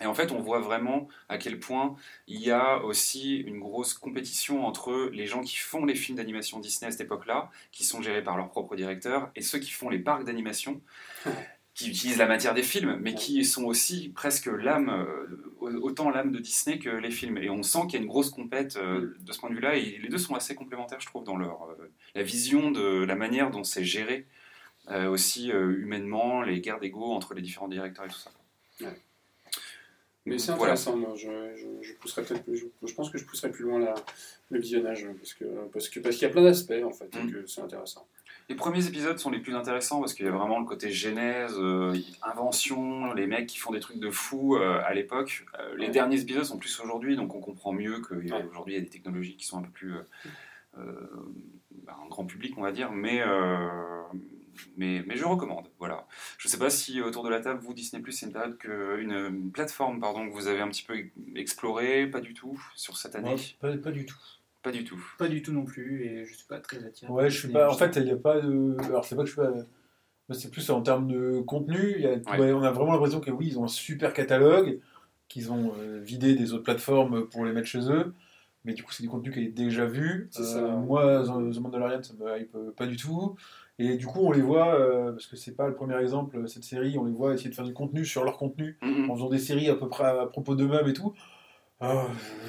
Et en fait, on voit vraiment à quel point il y a aussi une grosse compétition entre les gens qui font les films d'animation Disney à cette époque-là, qui sont gérés par leur propre directeur, et ceux qui font les parcs d'animation, qui utilisent la matière des films, mais qui sont aussi presque l'âme, euh, autant l'âme de Disney que les films. Et on sent qu'il y a une grosse compète euh, de ce point de vue-là, et les deux sont assez complémentaires, je trouve, dans leur, euh, la vision de la manière dont c'est géré, aussi humainement, les guerres d'ego entre les différents directeurs et tout ça. Mais c'est Voilà. intéressant, moi. Je, je, je pousserai peut-être plus. Je, je pense que je pousserai plus loin la, le visionnage parce que parce que parce qu'il y a plein d'aspects en fait et Mm. que c'est intéressant. Les premiers épisodes sont les plus intéressants parce qu'il y a vraiment le côté genèse, euh, invention, les mecs qui font des trucs de fou euh, à l'époque. Euh, les Ouais. derniers épisodes sont plus aujourd'hui, donc on comprend mieux qu'aujourd'hui il y a des technologies qui sont un peu plus euh, euh, bah, un grand public, on va dire, mais, euh, mais, mais je recommande. Voilà. Je ne sais pas si autour de la table, vous, Disney Plus, c'est une, période que, une, une plateforme pardon, que vous avez un petit peu explorée, pas du tout, sur cette année? Ouais, pas, pas du tout. Pas du tout. Pas du tout non plus, et je suis pas très attiré. Ouais, je suis pas. En fait, il n'y a pas de. Alors, c'est pas que je suis pas. C'est plus en termes de contenu. il y a- Ouais. ouais, on a vraiment l'impression que oui, ils ont un super catalogue, qu'ils ont euh, vidé des autres plateformes pour les mettre chez eux. Mais du coup, c'est du contenu qui est déjà vu. C'est Euh, ça. Moi, The Mandalorian, ça me hype euh, pas du tout. Et du coup, on les voit, euh, parce que c'est pas le premier exemple, cette série, on les voit essayer de faire du contenu sur leur contenu, Mhm. en faisant des séries à peu près à propos d'eux-mêmes et tout. Euh,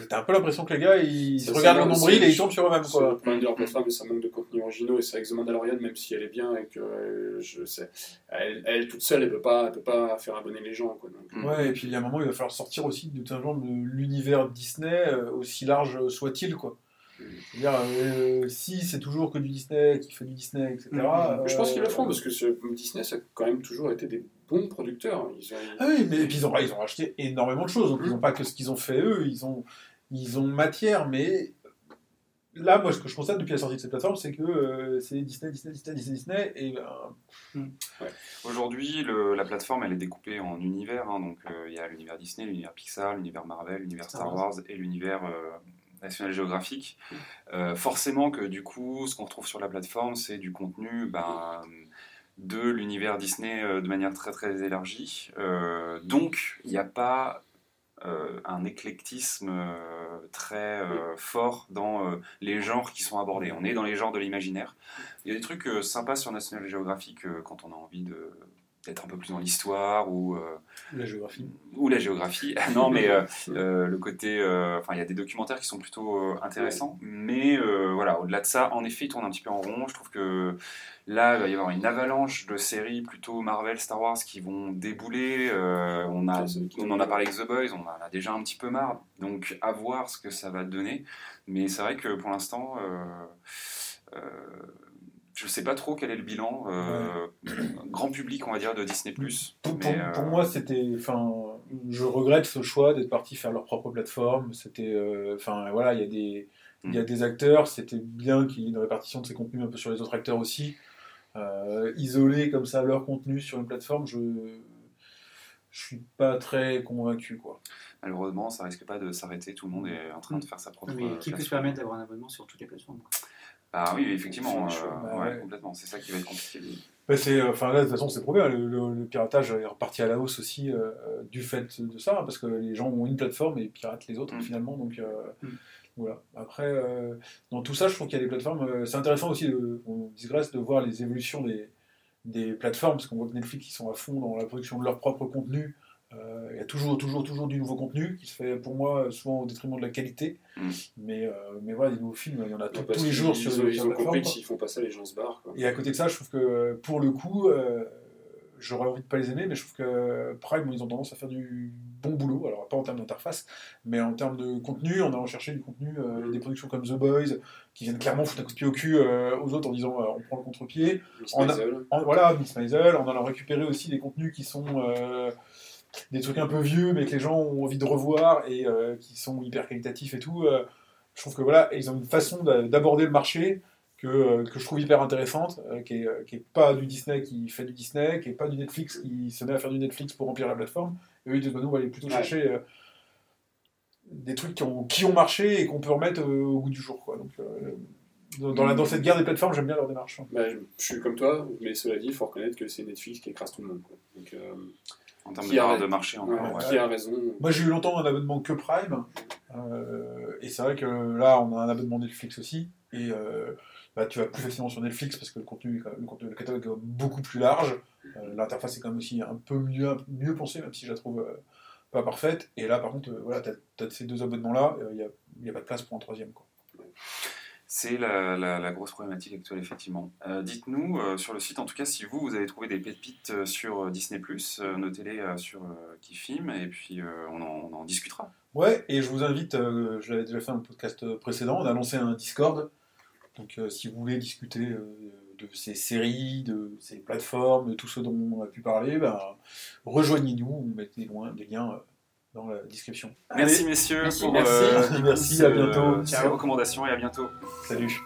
T'as un peu l'impression que les gars, ils se regardent le nombril et ils tombent sur eux-mêmes. C'est Quoi. le problème de leur plateforme, mais ça manque de contenu originaux et c'est avec The Mandalorian, même si elle est bien et que euh, je sais, elle, elle toute seule, elle peut pas, elle peut pas faire abonner les gens quoi. Donc. Ouais, et puis il y a un moment, il va falloir sortir aussi de, un genre de l'univers Disney, euh, aussi large soit-il, quoi. Mm. C'est-à-dire, euh, si c'est toujours que du Disney, qui fait du Disney, etc. Mm. Mais je pense euh, qu'ils le feront parce que ce- Disney, ça a quand même toujours été des bons producteurs. Ils ont- Ah oui, mais et puis ils ont, ils ont racheté énormément de choses, donc ils Mm. n'ont pas que ce qu'ils ont fait eux, ils ont, ils ont matière, mais là, moi, ce que je constate depuis la sortie de cette plateforme, c'est que euh, c'est Disney, Disney, Disney, Disney, Disney, et ben, Aujourd'hui, la plateforme, elle est découpée en univers. hein, donc, euh, il y a l'univers Disney, l'univers Pixar, l'univers Marvel, l'univers Star Star Wars et l'univers euh, National Geographic. Euh, forcément que du coup, ce qu'on retrouve sur la plateforme, c'est du contenu ben, de l'univers Disney euh, de manière très très élargie. Euh, donc, il n'y a pas un éclectisme très fort dans les genres qui sont abordés. On est dans les genres de l'imaginaire. Il y a des trucs sympas sur National Geographic quand on a envie de peut-être un peu plus dans l'histoire ou, euh, La géographie. ou la géographie. non, mais euh, euh, le côté. Enfin, il y a des documentaires qui sont plutôt intéressants. Mais voilà, au-delà de ça, en effet, il tourne un petit peu en rond. Je trouve que là, il va y avoir une avalanche de séries plutôt Marvel, Star Wars qui vont débouler. On, a, on en a parlé avec The Boys, on en a déjà un petit peu marre. Donc, à voir ce que ça va donner. Mais c'est vrai que pour l'instant. euh, je sais pas trop quel est le bilan euh, grand public, on va dire, de Disney+. Pour, pour- mais, euh, pour moi, c'était. Enfin, je regrette ce choix d'être parti faire leur propre plateforme. C'était. euh, Enfin, voilà, il y a des. Il y a des acteurs, c'était bien qu'il y ait une répartition de ces contenus un peu sur les autres acteurs aussi. Euh, isoler comme ça leur contenu sur une plateforme, je je suis pas très convaincu quoi. Malheureusement, ça risque pas de s'arrêter. Tout le monde est en train de faire sa propre. Mais qui peut se permettre d'avoir un abonnement sur toutes les plateformes Bah oui, effectivement. Euh, bah ouais, ouais. complètement. C'est ça qui va être compliqué. Bah, c'est, euh, enfin là, de toute façon, c'est prouvé. hein, Le, le- le piratage est reparti à la hausse aussi euh, du fait de ça, hein, parce que les gens ont une plateforme et piratent les autres Mm. finalement. Donc euh, Mm. voilà. Après, dans tout ça, je trouve qu'il y a des plateformes. c'est intéressant aussi, de, on digresse, de voir les évolutions des, des plateformes, parce qu'on voit que Netflix ils sont à fond dans la production de leur propre contenu. Euh, Il y a toujours, toujours, toujours du nouveau contenu qui se fait pour moi souvent au détriment de la qualité. Mm. Mais, euh, mais voilà, des nouveaux films, il y en a tout- tous les jours sur, ils, sur ont- ils ont compris que s'ils font pas ça, les gens se barrent. Quoi. Et à côté de ça, je trouve que pour le coup, euh, j'aurais envie de pas les aimer, mais je trouve que Prime, ils ont tendance à faire du bon boulot. Alors, pas en termes d'interface, mais en termes de contenu, en allant chercher du contenu, euh, des productions comme The Boys, qui viennent clairement foutre un coup de pied au cul euh, aux autres en disant euh, on prend le contre-pied. Miss On a- Maisel. En- voilà, Miss Maisel, en allant récupérer aussi des contenus qui sont euh, des trucs un peu vieux, mais que les gens ont envie de revoir et euh, qui sont hyper qualitatifs et tout. euh, je trouve que voilà, ils ont une façon d'a- d'aborder le marché que, euh, que je trouve hyper intéressante, qui, est, qui est pas du Disney qui fait du Disney, qui est pas du Netflix qui se met à faire du Netflix pour remplir la plateforme. Et eux, ils disent, bah, nous, on va aller plutôt Ouais. chercher des trucs qui ont, qui ont marché et qu'on peut remettre au goût du jour. Quoi. Donc, euh, dans, dans la- dans cette guerre des plateformes, j'aime bien leur démarche. Bah, je, je suis comme toi, mais cela dit, il faut reconnaître que c'est Netflix qui écrase tout le monde. Quoi. Donc, euh, En termes Qui de a- de marché encore. ouais, ouais. Qui a raison Moi, j'ai eu longtemps un abonnement que Prime. euh, et c'est vrai que là, on a un abonnement Netflix aussi. Et euh, bah, tu vas plus facilement sur Netflix parce que le contenu, est quand même- le, contenu- le catalogue est beaucoup plus large. Euh, L'interface est quand même aussi un peu mieux, mieux pensée, même si je la trouve euh, pas parfaite. Et là, par contre, euh, voilà, tu as, ces deux abonnements-là. Il n'y a, y a pas de place pour un troisième. Quoi. C'est la, grosse problématique actuelle, effectivement. Euh, Dites-nous euh, sur le site, en tout cas, si vous, vous avez trouvé des pépites euh, sur Disney+, notez-les sur filme, et puis on, en, discutera. Ouais, et je vous invite, je l'avais déjà fait dans le podcast précédent, on a lancé un Discord. Donc si vous voulez discuter de ces séries, de ces plateformes, de tout ce dont on a pu parler, ben, rejoignez-nous, on met des, liens dans la description. Merci, Allez, messieurs, Merci, pour merci. euh, Merci, à bientôt. ces Ciao. recommandations, et à bientôt. Salut.